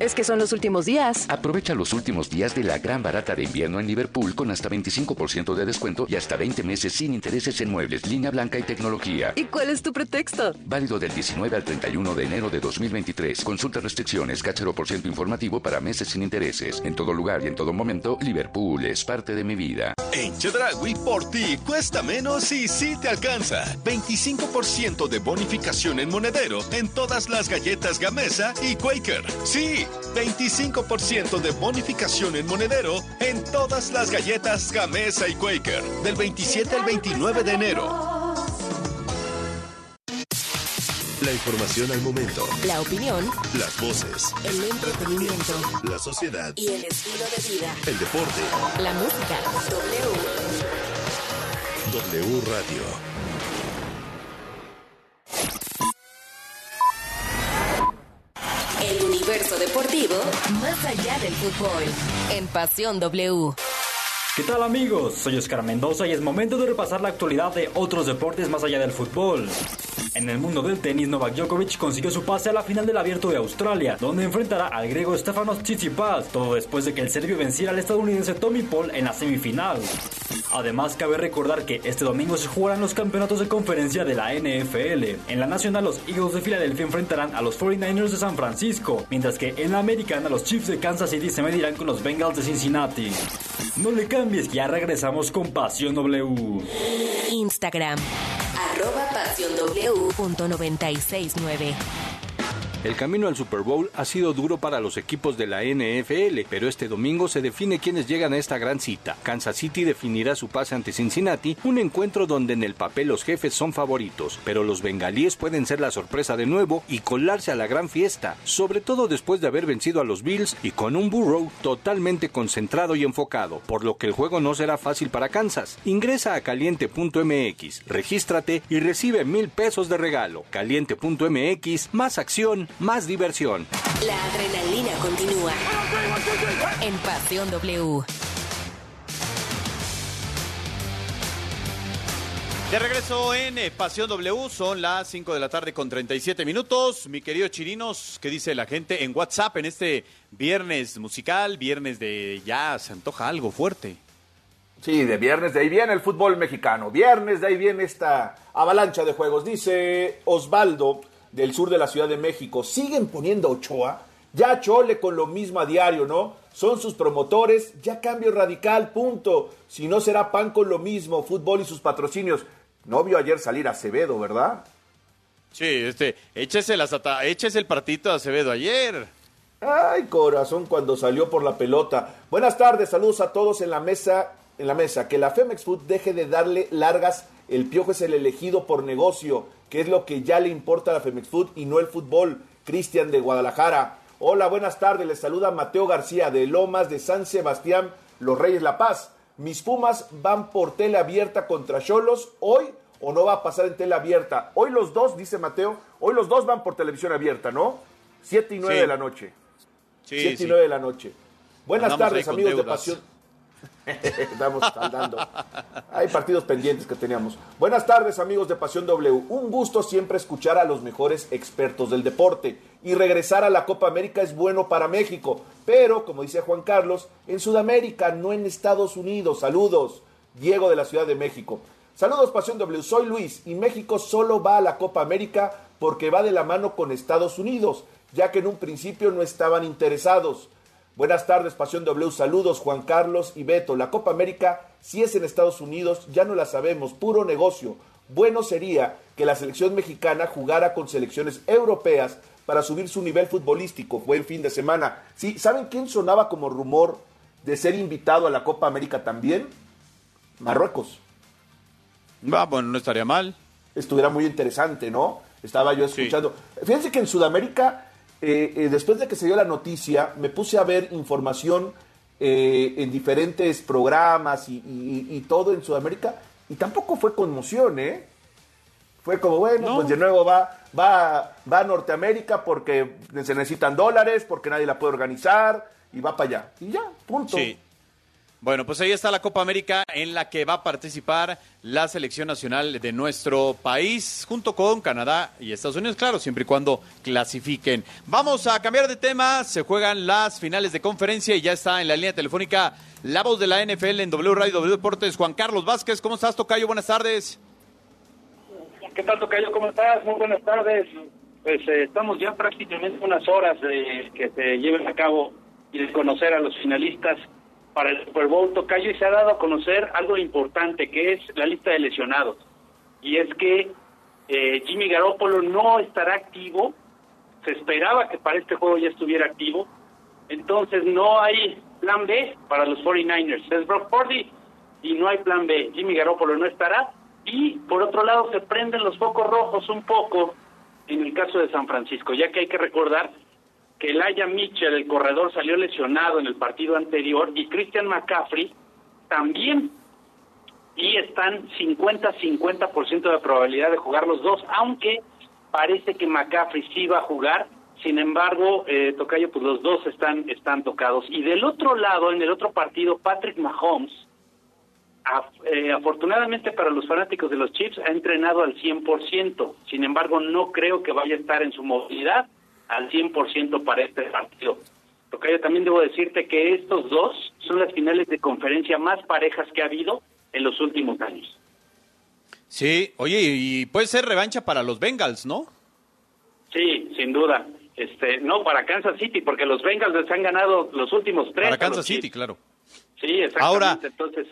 Es que son los últimos días. Aprovecha los últimos días de la gran barata de invierno en Liverpool con hasta 25% de descuento y hasta 20 meses sin intereses en muebles, línea blanca y tecnología. ¿Y cuál es tu pretexto? Válido del 19 al 31 de enero de 2023. Consulta restricciones, cachero por ciento informativo para meses sin intereses. En todo lugar y en todo momento, Liverpool es parte de mi vida. En Chedragui, por ti cuesta menos y sí te alcanza. 25% de bonificación en monedero en todas las galletas Gamesa y Quaker. Sí, 25% de bonificación en monedero en todas las galletas Gamesa y Quaker. Del 27 al 29 de enero. La información al momento. La opinión. Las voces. El entretenimiento. La sociedad. Y el estilo de vida. El deporte. La música. W. W Radio. El universo deportivo más allá del fútbol. En Pasión W. ¿Qué tal amigos? Soy Oscar Mendoza y es momento de repasar la actualidad de otros deportes más allá del fútbol. En el mundo del tenis, Novak Djokovic consiguió su pase a la final del Abierto de Australia, donde enfrentará al griego Stefanos Tsitsipas, todo después de que el serbio venciera al estadounidense Tommy Paul en la semifinal. Además, cabe recordar que este domingo se jugarán los campeonatos de conferencia de la NFL. En la nacional, los Eagles de Filadelfia enfrentarán a los 49ers de San Francisco, mientras que en la americana, los Chiefs de Kansas City se medirán con los Bengals de Cincinnati. No le cambies, ya regresamos con Pasión W. Instagram. Arroba Pasión W. Punto 969. El camino al Super Bowl ha sido duro para los equipos de la NFL, pero este domingo se define quiénes llegan a esta gran cita. Kansas City definirá su pase ante Cincinnati, un encuentro donde en el papel los jefes son favoritos, pero los bengalíes pueden ser la sorpresa de nuevo y colarse a la gran fiesta, sobre todo después de haber vencido a los Bills y con un Burrow totalmente concentrado y enfocado, por lo que el juego no será fácil para Kansas. Ingresa a caliente.mx, regístrate y recibe mil pesos de regalo. Caliente.mx, más acción, más diversión. La adrenalina continúa. En Pasión W. De regreso en eh, Pasión W, son las 5 de la tarde con 37 minutos. Mi querido Chirinos, ¿qué dice la gente en WhatsApp en este viernes musical, viernes de ya se antoja algo fuerte? Sí, de viernes, de ahí viene el fútbol mexicano. Viernes, de ahí viene esta avalancha de juegos. Dice Osvaldo, del sur de la Ciudad de México, siguen poniendo a Ochoa. Ya Chole con lo mismo a diario, ¿no? Son sus promotores, ya cambio radical, punto. Si no será pan con lo mismo, fútbol y sus patrocinios. No vio ayer salir Acevedo, ¿verdad? Sí, este, échese, las échese el partito de Acevedo ayer. Ay, corazón, cuando salió por la pelota. Buenas tardes, saludos a todos en la mesa. En la mesa, que la Femex Food deje de darle largas. El piojo es el elegido por negocio, que es lo que ya le importa a la Femex Food y no el fútbol. Cristian de Guadalajara. Hola, buenas tardes. Les saluda Mateo García de Lomas de San Sebastián, Los Reyes La Paz. Mis Pumas van por tela abierta contra Cholos hoy o no va a pasar en tela abierta. Hoy los dos, dice Mateo, hoy los dos van por televisión abierta, ¿no? Siete y nueve Sí. de la noche. Sí, 7 y. 9 de la noche. Buenas Andamos tardes, amigos de. Pasión. Estamos saldando. Hay partidos pendientes que teníamos. Buenas tardes, amigos de Pasión W. Un gusto siempre escuchar a los mejores expertos del deporte. Y regresar a la Copa América es bueno para México. Pero, como dice Juan Carlos, en Sudamérica, no en Estados Unidos. Saludos. Diego de la Ciudad de México. Saludos, Pasión W. Soy Luis y México solo va a la Copa América porque va de la mano con Estados Unidos, ya que en un principio no estaban interesados. Buenas tardes, Pasión W. Saludos, Juan Carlos y Beto. La Copa América, si es en Estados Unidos, ya no la sabemos, puro negocio. Bueno sería que la selección mexicana jugara con selecciones europeas para subir su nivel futbolístico. Fue el fin de semana. Sí, ¿saben quién sonaba como rumor de ser invitado a la Copa América también? Marruecos. Va, bueno, no estaría mal. Estuviera muy interesante, ¿no? Estaba yo escuchando. Fíjense que en Sudamérica, eh, eh, después de que se dio la noticia, me puse a ver información eh, en diferentes programas y, y- y todo en Sudamérica, y tampoco fue conmoción, ¿eh? Fue como, bueno, pues de nuevo va, va, va a Norteamérica porque se necesitan dólares, porque nadie la puede organizar, y va para allá. Y ya, punto. Sí. Bueno, pues ahí está la Copa América en la que va a participar la selección nacional de nuestro país junto con Canadá y Estados Unidos, claro, siempre y cuando clasifiquen. Vamos a cambiar de tema, se juegan las finales de conferencia y ya está en la línea telefónica la voz de la NFL en W Radio W Deportes, Juan Carlos Vázquez. ¿Cómo estás, Tocayo? Buenas tardes. ¿Qué tal, Tocayo? ¿Cómo estás? Muy buenas tardes. Pues eh, estamos ya prácticamente unas horas de que se lleven a cabo y de conocer a los finalistas para el Super Bowl, Tocayo, y se ha dado a conocer algo importante, que es la lista de lesionados. Y es que eh, Jimmy Garoppolo no estará activo. Se esperaba que para este juego ya estuviera activo. Entonces no hay plan B para los 49ers. Es Brock Purdy y no hay plan B. Jimmy Garoppolo no estará. Y por otro lado se prenden los focos rojos un poco en el caso de San Francisco, ya que hay que recordar que Elijah Mitchell, el corredor, salió lesionado en el partido anterior y Christian McCaffrey también. Y están 50-50% de probabilidad de jugar los dos, aunque parece que McCaffrey sí va a jugar. Sin embargo, eh, Tocayo, pues los dos están, están tocados. Y del otro lado, en el otro partido, Patrick Mahomes, eh, afortunadamente para los fanáticos de los Chiefs, ha entrenado al 100%. Sin embargo, no creo que vaya a estar en su movilidad al 100% para este partido. Tocayo, también debo decirte que estos dos son las finales de conferencia más parejas que ha habido en los últimos años. Sí, oye, y puede ser revancha para los Bengals, ¿no? Sí, sin duda. Este, no para Kansas City, porque los Bengals les han ganado los últimos tres. Para Kansas City, Chiefs. claro. Sí, exactamente. Ahora- Entonces,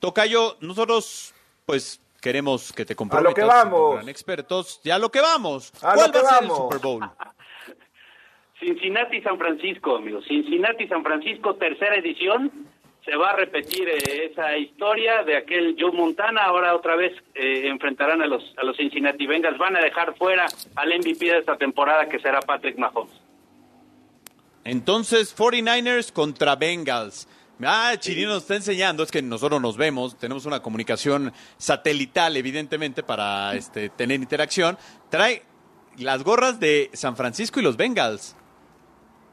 Tocayo, nosotros pues queremos que te A comprometas. lo que vamos. gran expertos. Ya a lo que vamos. A ¿Cuál lo que va a ser el vamos. Super Bowl? Cincinnati San Francisco, amigos. Cincinnati San Francisco, tercera edición. Se va a repetir eh, esa historia de aquel Joe Montana. Ahora otra vez eh, enfrentarán a los a los Cincinnati Bengals. Van a dejar fuera al MVP de esta temporada, que será Patrick Mahomes. Entonces, 49ers contra Bengals. Ah, Chirino nos está enseñando, es que nosotros nos vemos, tenemos una comunicación satelital, evidentemente, para este, tener interacción. Trae las gorras de San Francisco y los Bengals.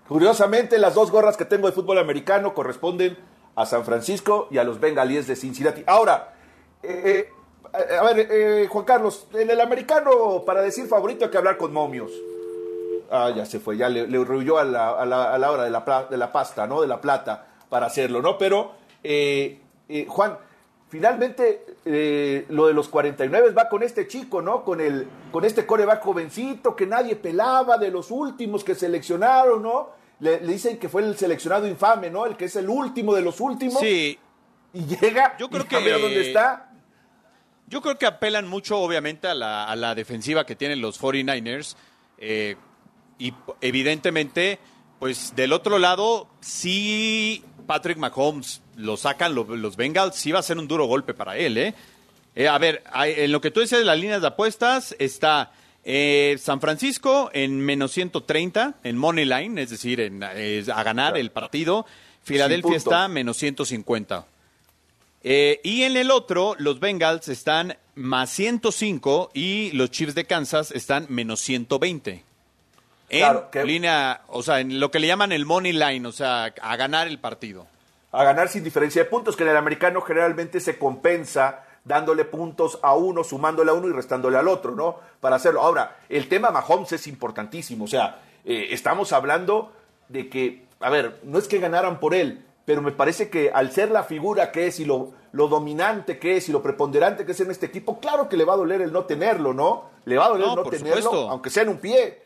Curiosamente, las dos gorras que tengo de fútbol americano corresponden a San Francisco y a los Bengalíes de Cincinnati. Ahora, eh, eh, a ver, eh, Juan Carlos, en el americano, para decir favorito hay que hablar con momios. Ah, ya se fue, ya le, le rehuyó a la, a hora de la pasta, ¿no? De la plata para hacerlo, ¿no? Pero, eh, eh, Juan, finalmente eh, lo de los 49 va con este chico, ¿no? Con, el, con este coreback jovencito que nadie pelaba, de los últimos que seleccionaron, ¿no? Le, le dicen que fue el seleccionado infame, ¿no? El que es el último de los últimos. Sí. Y llega, Yo creo y que- a ver dónde está. Yo creo que apelan mucho, obviamente, a la, a la defensiva que tienen los 49ers. eh, y evidentemente, pues del otro lado, si Patrick Mahomes lo sacan lo- los Bengals, sí va a ser un duro golpe para él, ¿eh? Eh, a ver, en lo que tú decías de las líneas de apuestas, está eh, San Francisco en menos 130, en Money Line, es decir, en, eh, a ganar el partido. Filadelfia está menos 150. Eh, y en el otro, los Bengals están más 105 y los Chiefs de Kansas están menos 120. En Claro, que- línea, o sea, en lo que le llaman el money line, o sea, a ganar el partido. a ganar sin diferencia de puntos, que en el americano generalmente se compensa dándole puntos a uno, sumándole a uno y restándole al otro, ¿no? Para hacerlo. Ahora, el tema Mahomes es importantísimo, o sea, eh, estamos hablando de que, a ver, no es que ganaran por él, pero me parece que al ser la figura que es y lo, lo dominante que es y lo preponderante que es en este equipo, claro que le va a doler el no tenerlo, ¿no? Le va a doler No, no, por tenerlo, supuesto. aunque sea en un pie.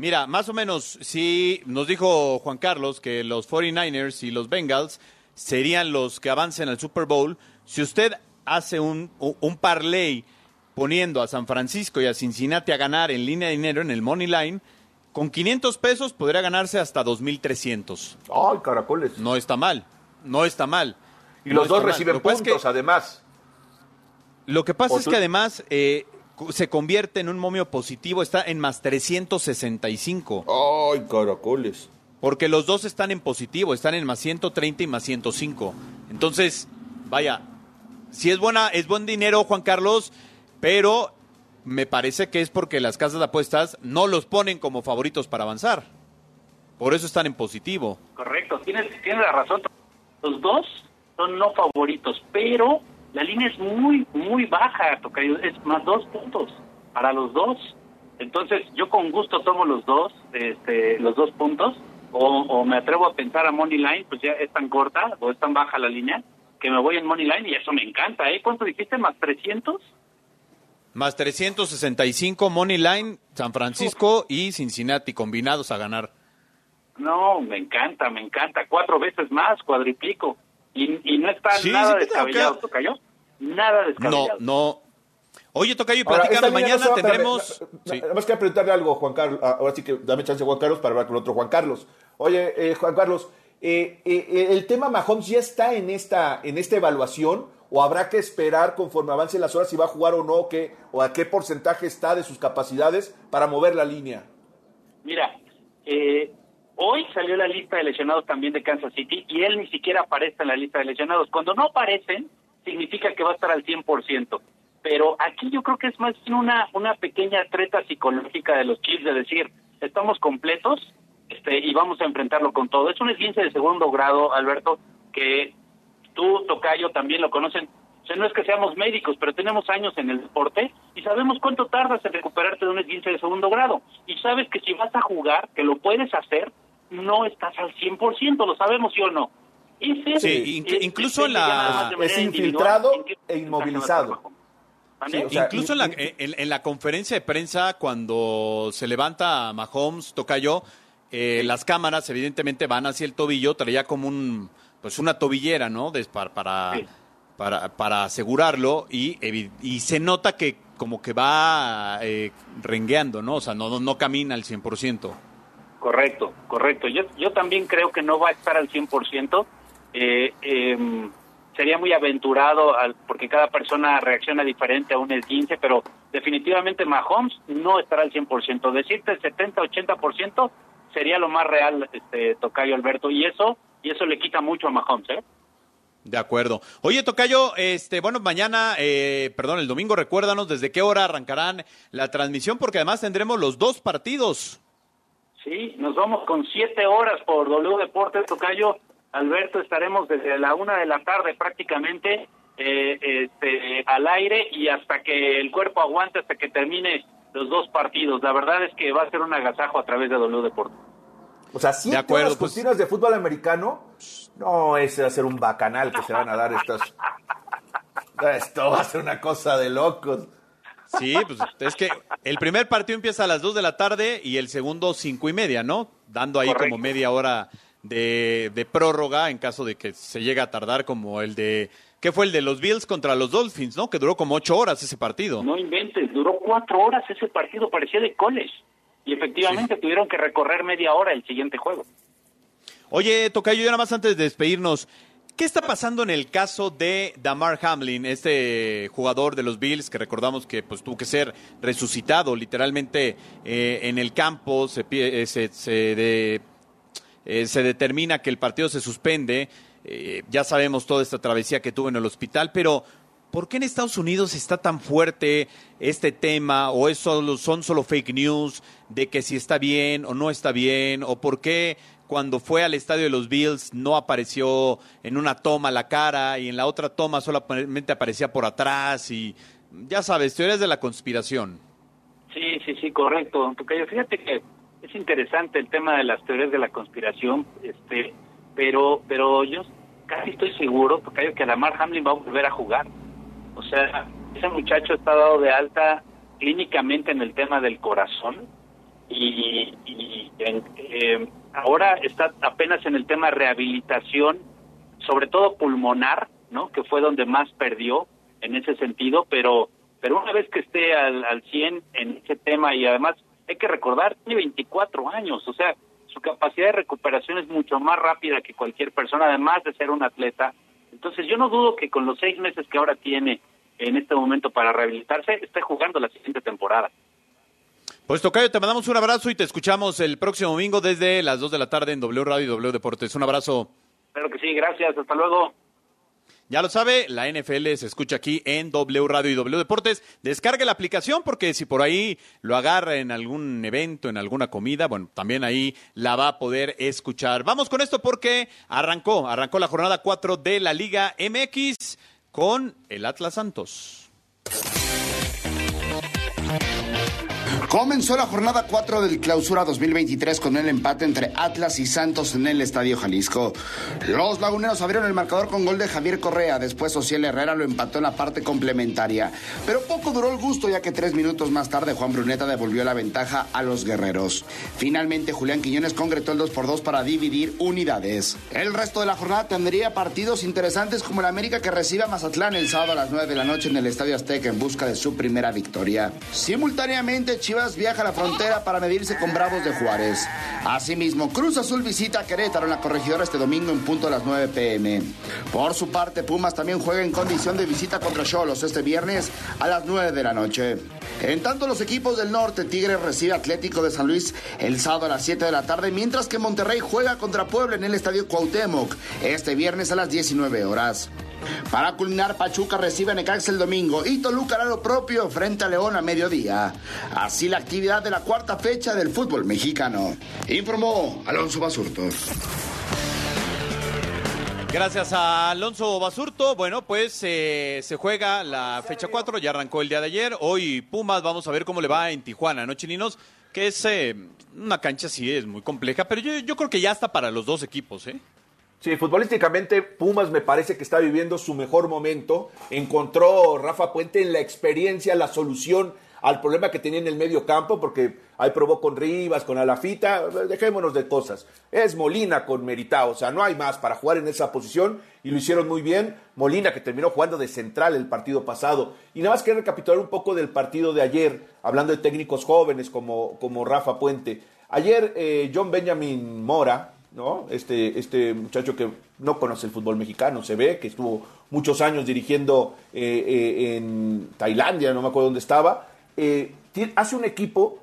Mira, más o menos, sí, nos dijo Juan Carlos que los 49ers y los Bengals serían los que avancen al Super Bowl. Si usted hace un, un parlay poniendo a San Francisco y a Cincinnati a ganar en línea de dinero en el Money Line, con 500 pesos podría ganarse hasta 2.300. Ay, caracoles. No está mal, no está mal. Y No los dos reciben es que- puntos, además. Lo que pasa ¿O es que además eh, se convierte en un momio positivo, está en más 365. Ay, caracoles. Porque los dos están en positivo, están en más 130 y más 105. Entonces, vaya, si es buena, es buen dinero, Juan Carlos, pero me parece que es porque las casas de apuestas no los ponen como favoritos para avanzar. Por eso están en positivo. Correcto, tienes, tienes la razón. Los dos son no favoritos, pero la línea es muy, muy baja, Tocayo. Es más dos puntos para los dos. Entonces, yo con gusto tomo los dos, este, los dos puntos, o, o me atrevo a pensar a Money Line, pues ya es tan corta o es tan baja la línea, que me voy en Money Line y eso me encanta, ¿eh? ¿Cuánto dijiste? ¿Más 300? Más 365 Money Line, San Francisco y Cincinnati combinados a ganar. No, me encanta, me encanta. Cuatro veces más, cuadriplico. Y, y no está Sí, nada sí, descabellado. Tocayo. Nada No, descabellado. no. Oye, Tocayo, y platícame, no mañana tendremos... na- na- Nada más quiero preguntarle algo, Juan Carlos. Ah, Ahora sí que dame chance, Juan Carlos, para hablar con otro Juan Carlos. Oye, eh, Juan Carlos, eh, eh, eh, ¿el tema Mahomes ya está en esta, en esta evaluación? ¿O habrá que esperar conforme avancen las horas si va a jugar o no? Qué, ¿O a qué porcentaje está de sus capacidades para mover la línea? Mira, eh, hoy salió la lista de lesionados también de Kansas City y él ni siquiera aparece en la lista de lesionados. Cuando no aparecen, significa que va a estar al 100%. Pero aquí yo creo que es más una, una pequeña treta psicológica de los Chiefs de decir, estamos completos este, y vamos a enfrentarlo con todo. Es un esguince de segundo grado, Alberto, que tú, Tocayo, también lo conocen. O sea, no es que seamos médicos, pero tenemos años en el deporte y sabemos cuánto tardas en recuperarte de un esguince de segundo grado. Y sabes que si vas a jugar, que lo puedes hacer, no estás al 100%, lo sabemos, ¿sí o no? Ese Sí, inc- es- incluso la... en qué e inmovilizado. Incluso en la, en- en la conferencia de prensa, cuando se levanta Mahomes, Tocayo, eh, las cámaras evidentemente van hacia el tobillo, traía como un, pues una tobillera, ¿no? Des- para, para, para, para asegurarlo y, y se nota que como que va eh, rengueando, ¿no? O sea, no, no, no camina al 100%. Correcto, correcto. Yo, yo también creo que no va a estar al 100%. Eh, em, sería muy aventurado al- porque cada persona reacciona diferente a un esguince, pero definitivamente Mahomes no estará al 100%. Decirte el 70-80% sería lo más real, este Tocayo Alberto, y eso y eso le quita mucho a Mahomes, ¿eh? De acuerdo. Oye, Tocayo, este, bueno, mañana, eh, perdón, el domingo, recuérdanos desde qué hora arrancarán la transmisión, porque además tendremos los dos partidos. Sí, nos vamos con siete horas por W Deportes Tocayo. Alberto, estaremos desde la una de la tarde prácticamente eh, este, al aire y hasta que el cuerpo aguante, hasta que termine los dos partidos. La verdad es que va a ser un agasajo a través de W Deportes. O sea, siete acuerdo, horas pues- de fútbol americano. No, ese va a ser un bacanal que se van a dar estas. Esto va a ser una cosa de locos. Sí, pues es que el primer partido empieza a las 2 de la tarde y el segundo cinco y media, ¿no? Dando ahí Correcto. como media hora de, de prórroga en caso de que se llegue a tardar como el de... ¿Qué fue el de los Bills contra los Dolphins, no? Que duró como ocho horas ese partido. No inventes, duró cuatro horas ese partido, parecía de college. Y efectivamente tuvieron que recorrer media hora el siguiente juego. Oye, Tocayo, ya nada más antes de despedirnos, ¿qué está pasando en el caso de Damar Hamlin, este jugador de los Bills que recordamos que pues tuvo que ser resucitado literalmente eh, en el campo, se, eh, se, se de- eh, se determina que el partido se suspende, ya sabemos toda esta travesía que tuvo en el hospital, pero ¿por qué en Estados Unidos está tan fuerte este tema o es solo- son solo fake news de que si está bien o no está bien o por qué cuando fue al estadio de los Bills no apareció en una toma la cara y en la otra toma solamente aparecía por atrás y ya sabes, teorías de la conspiración. Sí, sí, sí, correcto. Tocayo, fíjate que es interesante el tema de las teorías de la conspiración, este, pero, pero yo casi estoy seguro, Tocayo, que Lamar Hamlin va a volver a jugar. O sea, ese muchacho está dado de alta clínicamente en el tema del corazón y, y en- eh, ahora está apenas en el tema de rehabilitación, sobre todo pulmonar, ¿no? Que fue donde más perdió en ese sentido, pero pero una vez que esté al, al 100 en ese tema y además hay que recordar, tiene 24 años, o sea, su capacidad de recuperación es mucho más rápida que cualquier persona, además de ser un atleta. Entonces yo no dudo que con los seis meses que ahora tiene en este momento para rehabilitarse, esté jugando la siguiente temporada. Pues Tocayo, te mandamos un abrazo y te escuchamos el próximo domingo desde las 2 de la tarde en W Radio y W Deportes. Un abrazo. Espero que sí, gracias, hasta luego. Ya lo sabe, la NFL se escucha aquí en W Radio y W Deportes. Descargue la aplicación porque si por ahí lo agarra en algún evento, en alguna comida, bueno, también ahí la va a poder escuchar. Vamos con esto porque arrancó, arrancó la jornada 4 de la Liga MX con el Atlas Santos. Comenzó la jornada 4 del Clausura 2023 con el empate entre Atlas y Santos en el Estadio Jalisco. Los laguneros abrieron el marcador con gol de Javier Correa, después Ociel Herrera lo empató en la parte complementaria. Pero poco duró el gusto ya que tres minutos más tarde Juan Bruneta devolvió la ventaja a los guerreros. Finalmente Julián Quiñones concretó el 2 por 2 para dividir unidades. El resto de la jornada tendría partidos interesantes como el América que recibe a Mazatlán el sábado a las 9 de la noche en el Estadio Azteca en busca de su primera victoria. Simultáneamente Chivas viaja a la frontera para medirse con Bravos de Juárez. Asimismo, Cruz Azul visita a Querétaro en la corregidora este domingo en punto a las 9 pm. Por su parte, Pumas también juega en condición de visita contra Cholos este viernes a las 9 de la noche. En tanto, los equipos del norte, Tigres recibe Atlético de San Luis el sábado a las 7 de la tarde, mientras que Monterrey juega contra Puebla en el Estadio Cuauhtémoc este viernes a las 19 horas. Para culminar, Pachuca recibe a Necaxa el domingo y Toluca hará lo propio frente a León a mediodía. Así la actividad de la cuarta fecha del fútbol mexicano. Informó Alonso Basurto. Gracias a Alonso Basurto. Bueno, pues eh, se juega la fecha 4, ya arrancó el día de ayer. Hoy Pumas, vamos a ver cómo le va en Tijuana, ¿no, Chininos? Que es eh, una cancha, sí, es muy compleja, pero yo, yo creo que ya está para los dos equipos, ¿eh? Sí, futbolísticamente Pumas me parece que está viviendo su mejor momento. Encontró Rafa Puente en la experiencia, la solución al problema que tenía en el medio campo, porque ahí probó con Rivas, con Alafita, dejémonos de cosas. Es Molina con Meritao, o sea, no hay más para jugar en esa posición y lo hicieron muy bien. Molina que terminó jugando de central el partido pasado. Y nada más quiero recapitular un poco del partido de ayer, hablando de técnicos jóvenes como, como Rafa Puente. Ayer eh, John Benjamin Mora, ¿no? Este, este muchacho que no conoce el fútbol mexicano, se ve que estuvo muchos años dirigiendo eh, eh, en Tailandia, no me acuerdo dónde estaba, eh, hace un equipo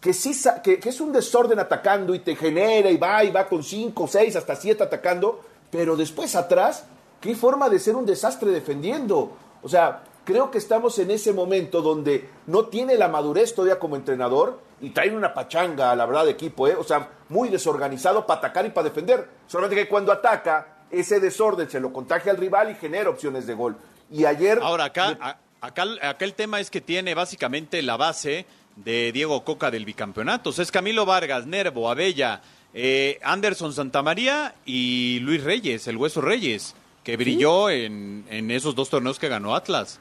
que sí que, que, es un desorden atacando y te genera y va y va con 5, 6, hasta 7 atacando, pero después atrás, qué forma de ser un desastre defendiendo. O sea, creo que estamos en ese momento donde no tiene la madurez todavía como entrenador y trae una pachanga, la verdad, de equipo, ¿eh? o sea, muy desorganizado para atacar y para defender. Solamente que cuando ataca, ese desorden se lo contagia al rival y genera opciones de gol. Y ayer... Ahora, acá, acá, acá el tema es que tiene básicamente la base de Diego Coca del bicampeonato. O sea, es Camilo Vargas, Nervo, Abella, eh, Anderson Santamaría y Luis Reyes, el Hueso Reyes, que brilló ¿Sí? en, en esos dos torneos que ganó Atlas.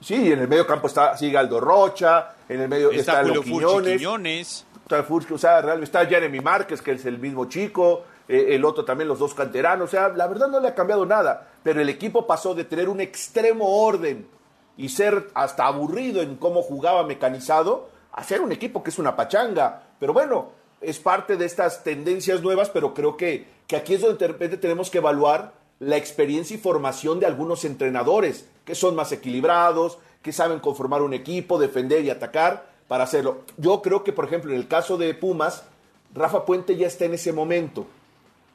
Sí, en el medio campo está sigue Aldo Rocha, en el medio está, está Julio Quiñones, Quiñones. Está, Furchi, o sea, realmente está Jeremy Márquez, que es el mismo chico, eh, el otro también, los dos canteranos. O sea, la verdad no le ha cambiado nada, pero el equipo pasó de tener un extremo orden y ser hasta aburrido en cómo jugaba mecanizado a ser un equipo que es una pachanga. Pero bueno, es parte de estas tendencias nuevas, pero creo que, que aquí es donde de repente tenemos que evaluar la experiencia y formación de algunos entrenadores que son más equilibrados, que saben conformar un equipo, defender y atacar para hacerlo. Yo creo que, por ejemplo, en el caso de Pumas, Rafa Puente ya está en ese momento.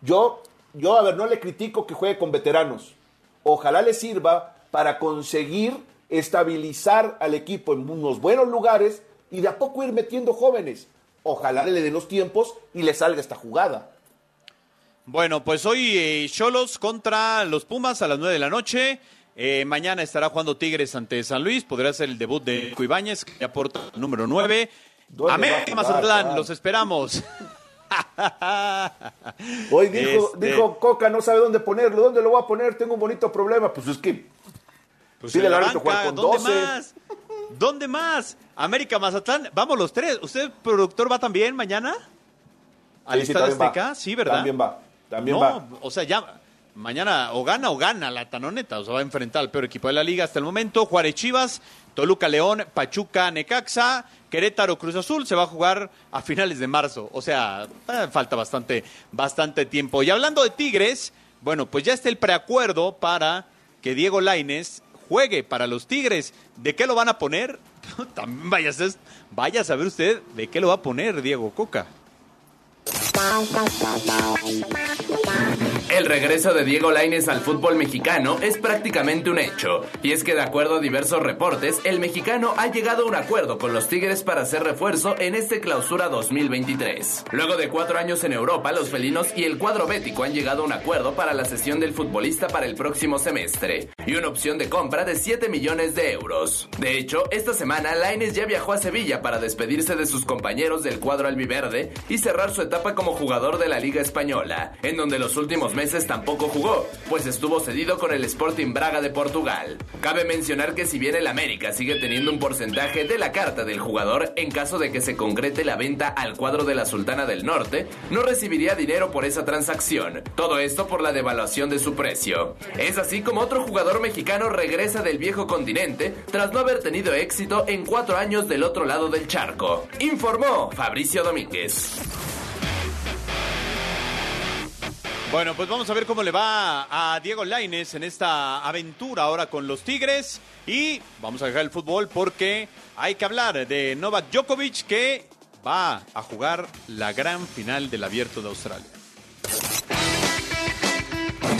Yo, yo, a ver, no le critico que juegue con veteranos. Ojalá le sirva para conseguir estabilizar al equipo en unos buenos lugares y de a poco ir metiendo jóvenes. Ojalá le den los tiempos y le salga esta jugada. Bueno, pues hoy Cholos eh, contra los Pumas a las 9 de la noche. Eh, mañana estará jugando Tigres ante San Luis. Podría ser el debut de Cuibáñez, que aporta número 9. América Mazatlán, los esperamos. Hoy dijo, este... dijo Coca, no sabe dónde ponerlo. ¿Dónde lo voy a poner? Tengo un bonito problema. Pues es que. Pues pide la banca, con ¿dónde 12. más? ¿Dónde más? América Mazatlán, vamos los tres. ¿Usted, productor, va también mañana? ¿Al sí, sí, Estadio también Azteca? Va. Sí, ¿verdad? También va. También no, va. O sea, ya. Mañana o gana o gana la Tanoneta, o sea, va a enfrentar al peor equipo de la liga hasta el momento. Juárez Chivas, Toluca León, Pachuca Necaxa, Querétaro Cruz Azul se va a jugar a finales de marzo. O sea, eh, falta bastante, bastante tiempo. Y hablando de Tigres, bueno, pues ya está el preacuerdo para que Diego Laines juegue para los Tigres. ¿De qué lo van a poner? También vaya a, vaya a saber usted de qué lo va a poner Diego Coca. El regreso de Diego Lainez al fútbol mexicano es prácticamente un hecho, y es que de acuerdo a diversos reportes, el mexicano ha llegado a un acuerdo con los Tigres para hacer refuerzo en este clausura 2023. Luego de cuatro años en Europa, los felinos y el cuadro bético han llegado a un acuerdo para la sesión del futbolista para el próximo semestre, y una opción de compra de 7 millones de euros. De hecho, esta semana Lainez ya viajó a Sevilla para despedirse de sus compañeros del cuadro albiverde y cerrar su etapa como jugador de la Liga Española, en donde los últimos meses tampoco jugó, pues estuvo cedido con el Sporting Braga de Portugal. Cabe mencionar que si bien el América sigue teniendo un porcentaje de la carta del jugador en caso de que se concrete la venta al cuadro de la Sultana del Norte, no recibiría dinero por esa transacción. Todo esto por la devaluación de su precio. Es así como otro jugador mexicano regresa del viejo continente tras no haber tenido éxito en cuatro años del otro lado del charco. Informó Fabricio Domínguez. Bueno, pues vamos a ver cómo le va a Diego Laines en esta aventura ahora con los Tigres. Y vamos a dejar el fútbol porque hay que hablar de Novak Djokovic que va a jugar la gran final del Abierto de Australia.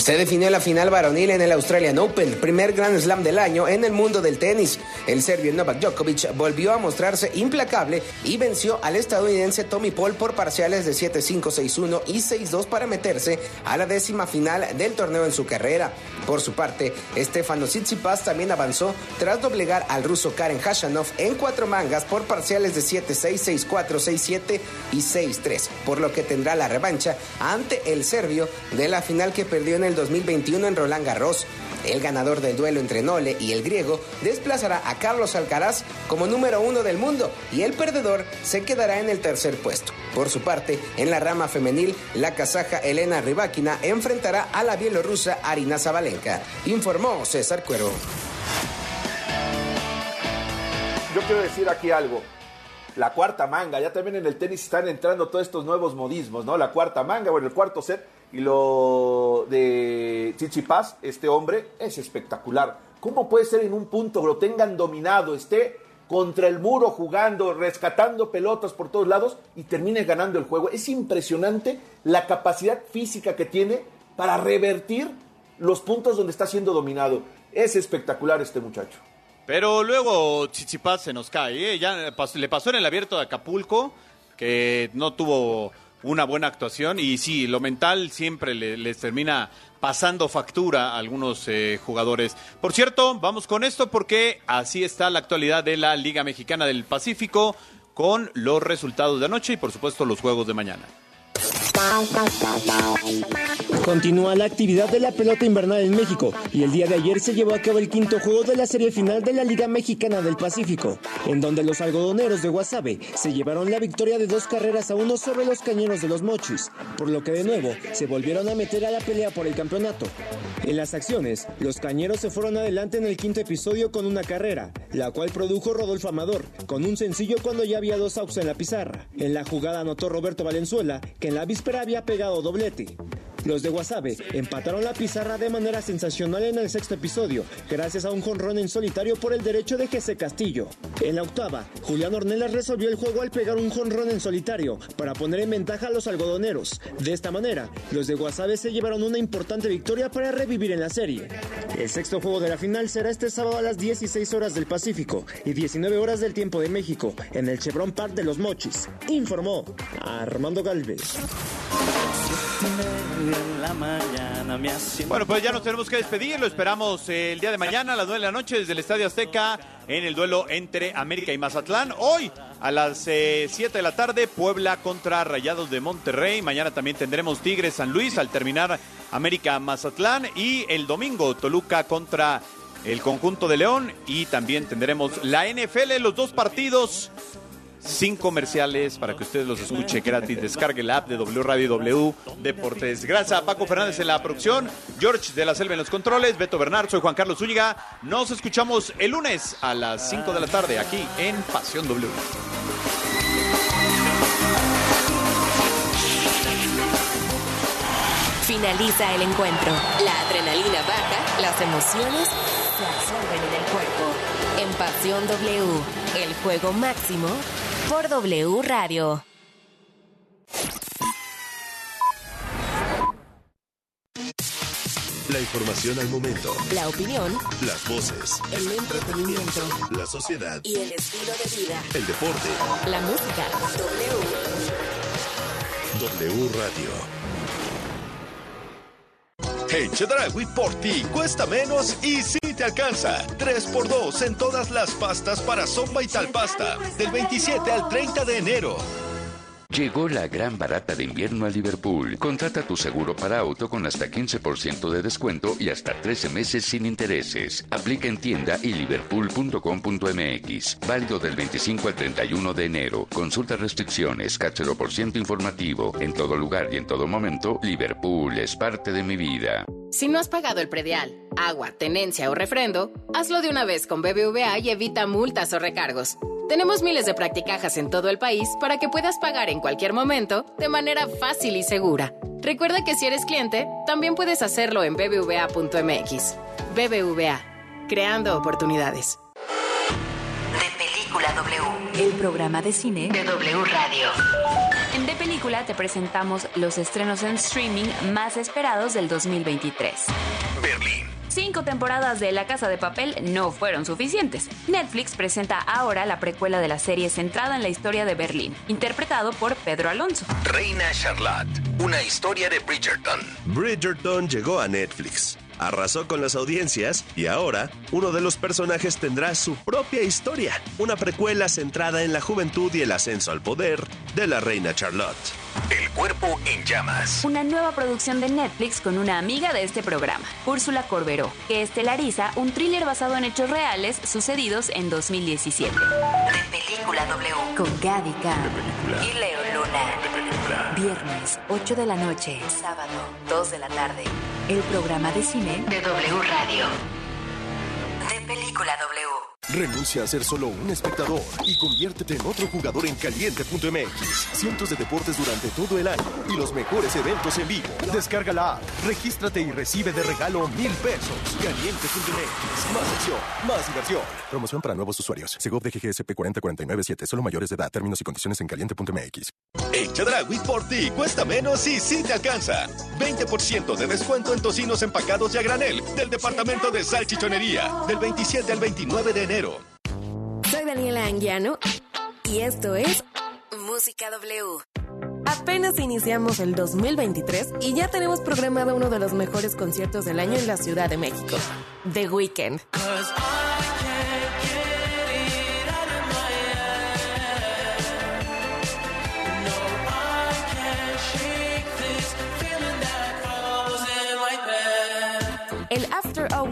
Se definió la final varonil en el Australian Open, primer Grand Slam del año en el mundo del tenis. El serbio Novak Djokovic volvió a mostrarse implacable y venció al estadounidense Tommy Paul por parciales de 7-5, 6-1 y 6-2 para meterse a la décima final del torneo en su carrera. Por su parte, Stefano Tsitsipas también avanzó tras doblegar al ruso Karen Khachanov en cuatro mangas por parciales de 7-6, 6-4, 6-7 y 6-3, por lo que tendrá la revancha ante el serbio de la final que perdió en el 2021 en Roland Garros. El ganador del duelo entre Nole y el griego desplazará a Carlos Alcaraz como número uno del mundo y el perdedor se quedará en el tercer puesto. Por su parte, en la rama femenil, la kazaja Elena Rybakina enfrentará a la bielorrusa Arina Zabalenka, informó César Cuero. Yo quiero decir aquí algo. La cuarta manga, ya también en el tenis están entrando todos estos nuevos modismos, ¿no? La cuarta manga, bueno, el cuarto set y lo de Tsitsipas, este hombre, es espectacular. ¿Cómo puede ser en un punto lo tengan dominado, esté contra el muro jugando, rescatando pelotas por todos lados y termine ganando el juego? Es impresionante la capacidad física que tiene para revertir los puntos donde está siendo dominado. Es espectacular este muchacho. Pero luego Tsitsipas se nos cae. ¿eh? Ya le pasó en el abierto de Acapulco, que no tuvo una buena actuación. Y sí, lo mental siempre le- les termina pasando factura a algunos eh, jugadores. Por cierto, vamos con esto porque así está la actualidad de la Liga Mexicana del Pacífico con los resultados de anoche y por supuesto los juegos de mañana. Continúa la actividad de la pelota invernal en México y el día de ayer se llevó a cabo el quinto juego de la serie final de la Liga Mexicana del Pacífico, en donde los algodoneros de Guasave se llevaron la victoria de dos carreras a uno sobre los cañeros de los Mochis, por lo que de nuevo se volvieron a meter a la pelea por el campeonato. En las acciones, los cañeros se fueron adelante en el quinto episodio con una carrera, la cual produjo Rodolfo Amador, con un sencillo cuando ya había dos outs en la pizarra. En la jugada anotó Roberto Valenzuela, que en la víspera había pegado doblete. Los de Guasave empataron la pizarra de manera sensacional en el sexto episodio, gracias a un jonrón en solitario por el derecho de Jesse Castillo. En la octava, Julián Ornelas resolvió el juego al pegar un jonrón en solitario para poner en ventaja a los algodoneros. De esta manera, los de Guasave se llevaron una importante victoria para revivir en la serie. El sexto juego de la final será este sábado a las 16 horas del Pacífico y 19 horas del tiempo de México en el Chevron Park de los Mochis, informó Armando Galvez. Bueno, pues ya nos tenemos que despedir. Lo esperamos eh, el día de mañana a las 9 de la noche desde el Estadio Azteca en el duelo entre América y Mazatlán. Hoy a las eh, 7 de la tarde, Puebla contra Rayados de Monterrey. Mañana también tendremos Tigres San Luis al terminar América Mazatlán. Y el domingo, Toluca contra el conjunto de León. Y también tendremos la NFL, los dos partidos sin comerciales para que ustedes los escuche gratis. Descargue la app de W Radio W Deportes. Gracias Paco Fernández en la producción, George de la Selva en los controles, Beto Bernard, soy Juan Carlos Zúñiga. Nos escuchamos el lunes a las 5 de la tarde aquí en Pasión W. Finaliza el encuentro. La adrenalina baja, las emociones se absorben en el cuerpo. En Pasión W, el juego máximo por W Radio. La información al momento. La opinión. Las voces. El entretenimiento. La sociedad. Y el estilo de vida. El deporte. La música. W. W Radio. En Chedragui por ti cuesta menos y sí te alcanza. 3x2 en todas las pastas para sopa y tal pasta. Del 27 al 30 de enero. Llegó la gran barata de invierno a Liverpool. Contrata tu seguro para auto con hasta 15% de descuento y hasta 13 meses sin intereses. Aplica en tienda y liverpool.com.mx. Válido del 25 al 31 de enero. Consulta restricciones, por ciento informativo. En todo lugar y en todo momento, Liverpool es parte de mi vida. Si no has pagado el predial, agua, tenencia o refrendo, hazlo de una vez con BBVA y evita multas o recargos. Tenemos miles de practicajas en todo el país para que puedas pagar en cualquier momento de manera fácil y segura. Recuerda que si eres cliente, también puedes hacerlo en bbva.mx. BBVA, creando oportunidades. De Película W. El programa de cine de W Radio. En De Película te presentamos los estrenos en streaming más esperados del 2023. Berlín. Cinco temporadas de La Casa de Papel no fueron suficientes. Netflix presenta ahora la precuela de la serie centrada en la historia de Berlín, interpretado por Pedro Alonso. Reina Charlotte. Una historia de Bridgerton. Bridgerton llegó a Netflix. Arrasó con las audiencias y ahora uno de los personajes tendrá su propia historia, una precuela centrada en la juventud y el ascenso al poder de la reina Charlotte. El cuerpo en llamas. Una nueva producción de Netflix con una amiga de este programa, Úrsula Corberó, que estelariza un thriller basado en hechos reales sucedidos en 2017. De Película W. Con Gaby Khan Y Leo Luna. Viernes, 8 de la noche. Sábado, 2 de la tarde. El programa de cine De W Radio. De Película W. Renuncia a ser solo un espectador y conviértete en otro jugador en caliente.mx. Cientos de deportes durante todo el año y los mejores eventos en vivo. Descarga la app, regístrate y recibe de regalo mil pesos. Caliente.mx. Más acción, más diversión. Promoción para nuevos usuarios. Segov de GGSP 40497. Solo mayores de edad. Términos y condiciones en caliente.mx. En Chedragui por ti cuesta menos y sí te alcanza. 20% de descuento en tocinos empacados y a granel del departamento de salchichonería. Del 27 al 29 de enero. Soy Daniela Anguiano y esto es Música W. Apenas iniciamos el 2023 y ya tenemos programado uno de los mejores conciertos del año en la Ciudad de México, The Weeknd.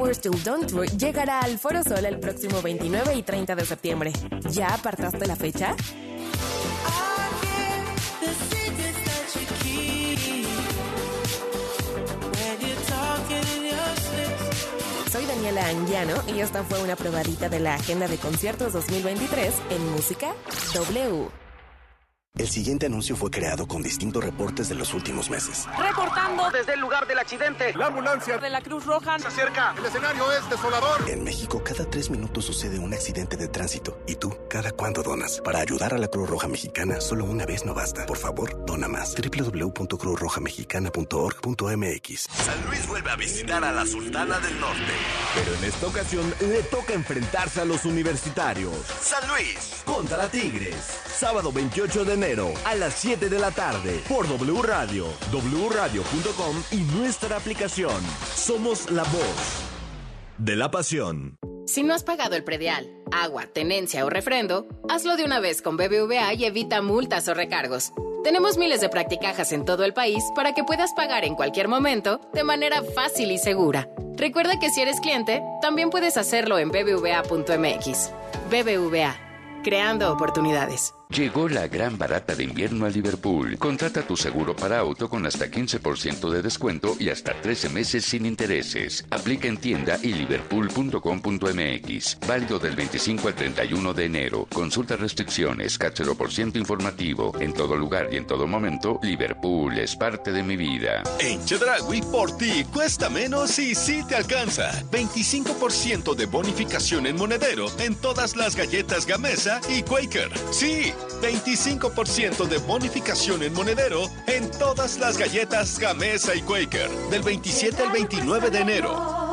After Hours Till Dawn Tour llegará al Foro Sol el próximo 29 y 30 de septiembre. ¿Ya apartaste la fecha? Soy Daniela Anguiano y esta fue una probadita de la agenda de conciertos 2023 en Música W. El siguiente anuncio fue creado con distintos reportes de los últimos meses. Reportando desde el lugar del accidente. La ambulancia de la Cruz Roja se acerca. El escenario es desolador. En México, cada tres minutos sucede un accidente de tránsito. ¿Y tú, cada cuándo donas? Para ayudar a la Cruz Roja Mexicana, solo una vez no basta. Por favor, dona más. www.cruzrojamexicana.org.mx San Luis vuelve a visitar a la Sultana del Norte. Pero en esta ocasión le toca enfrentarse a los universitarios. San Luis contra Tigres. Sábado 28 de a las 7 de la tarde por W Radio, wradio.com y nuestra aplicación. Somos la voz de la pasión. Si no has pagado el predial, agua, tenencia o refrendo, hazlo de una vez con BBVA y evita multas o recargos. Tenemos miles de practicajas en todo el país para que puedas pagar en cualquier momento de manera fácil y segura. Recuerda que si eres cliente, también puedes hacerlo en bbva.mx. BBVA, creando oportunidades. Llegó la gran barata de invierno a Liverpool. Contrata tu seguro para auto con hasta 15% de descuento y hasta 13 meses sin intereses. Aplica en tienda y liverpool.com.mx. Válido del 25 al 31 de enero. Consulta restricciones, por ciento informativo. En todo lugar y en todo momento, Liverpool es parte de mi vida. En Chedragui, por ti cuesta menos y sí te alcanza. 25% de bonificación en monedero en todas las galletas Gamesa y Quaker. Sí, 25% de bonificación en monedero en todas las galletas Gamesa y Quaker. Del 27 al 29 de enero.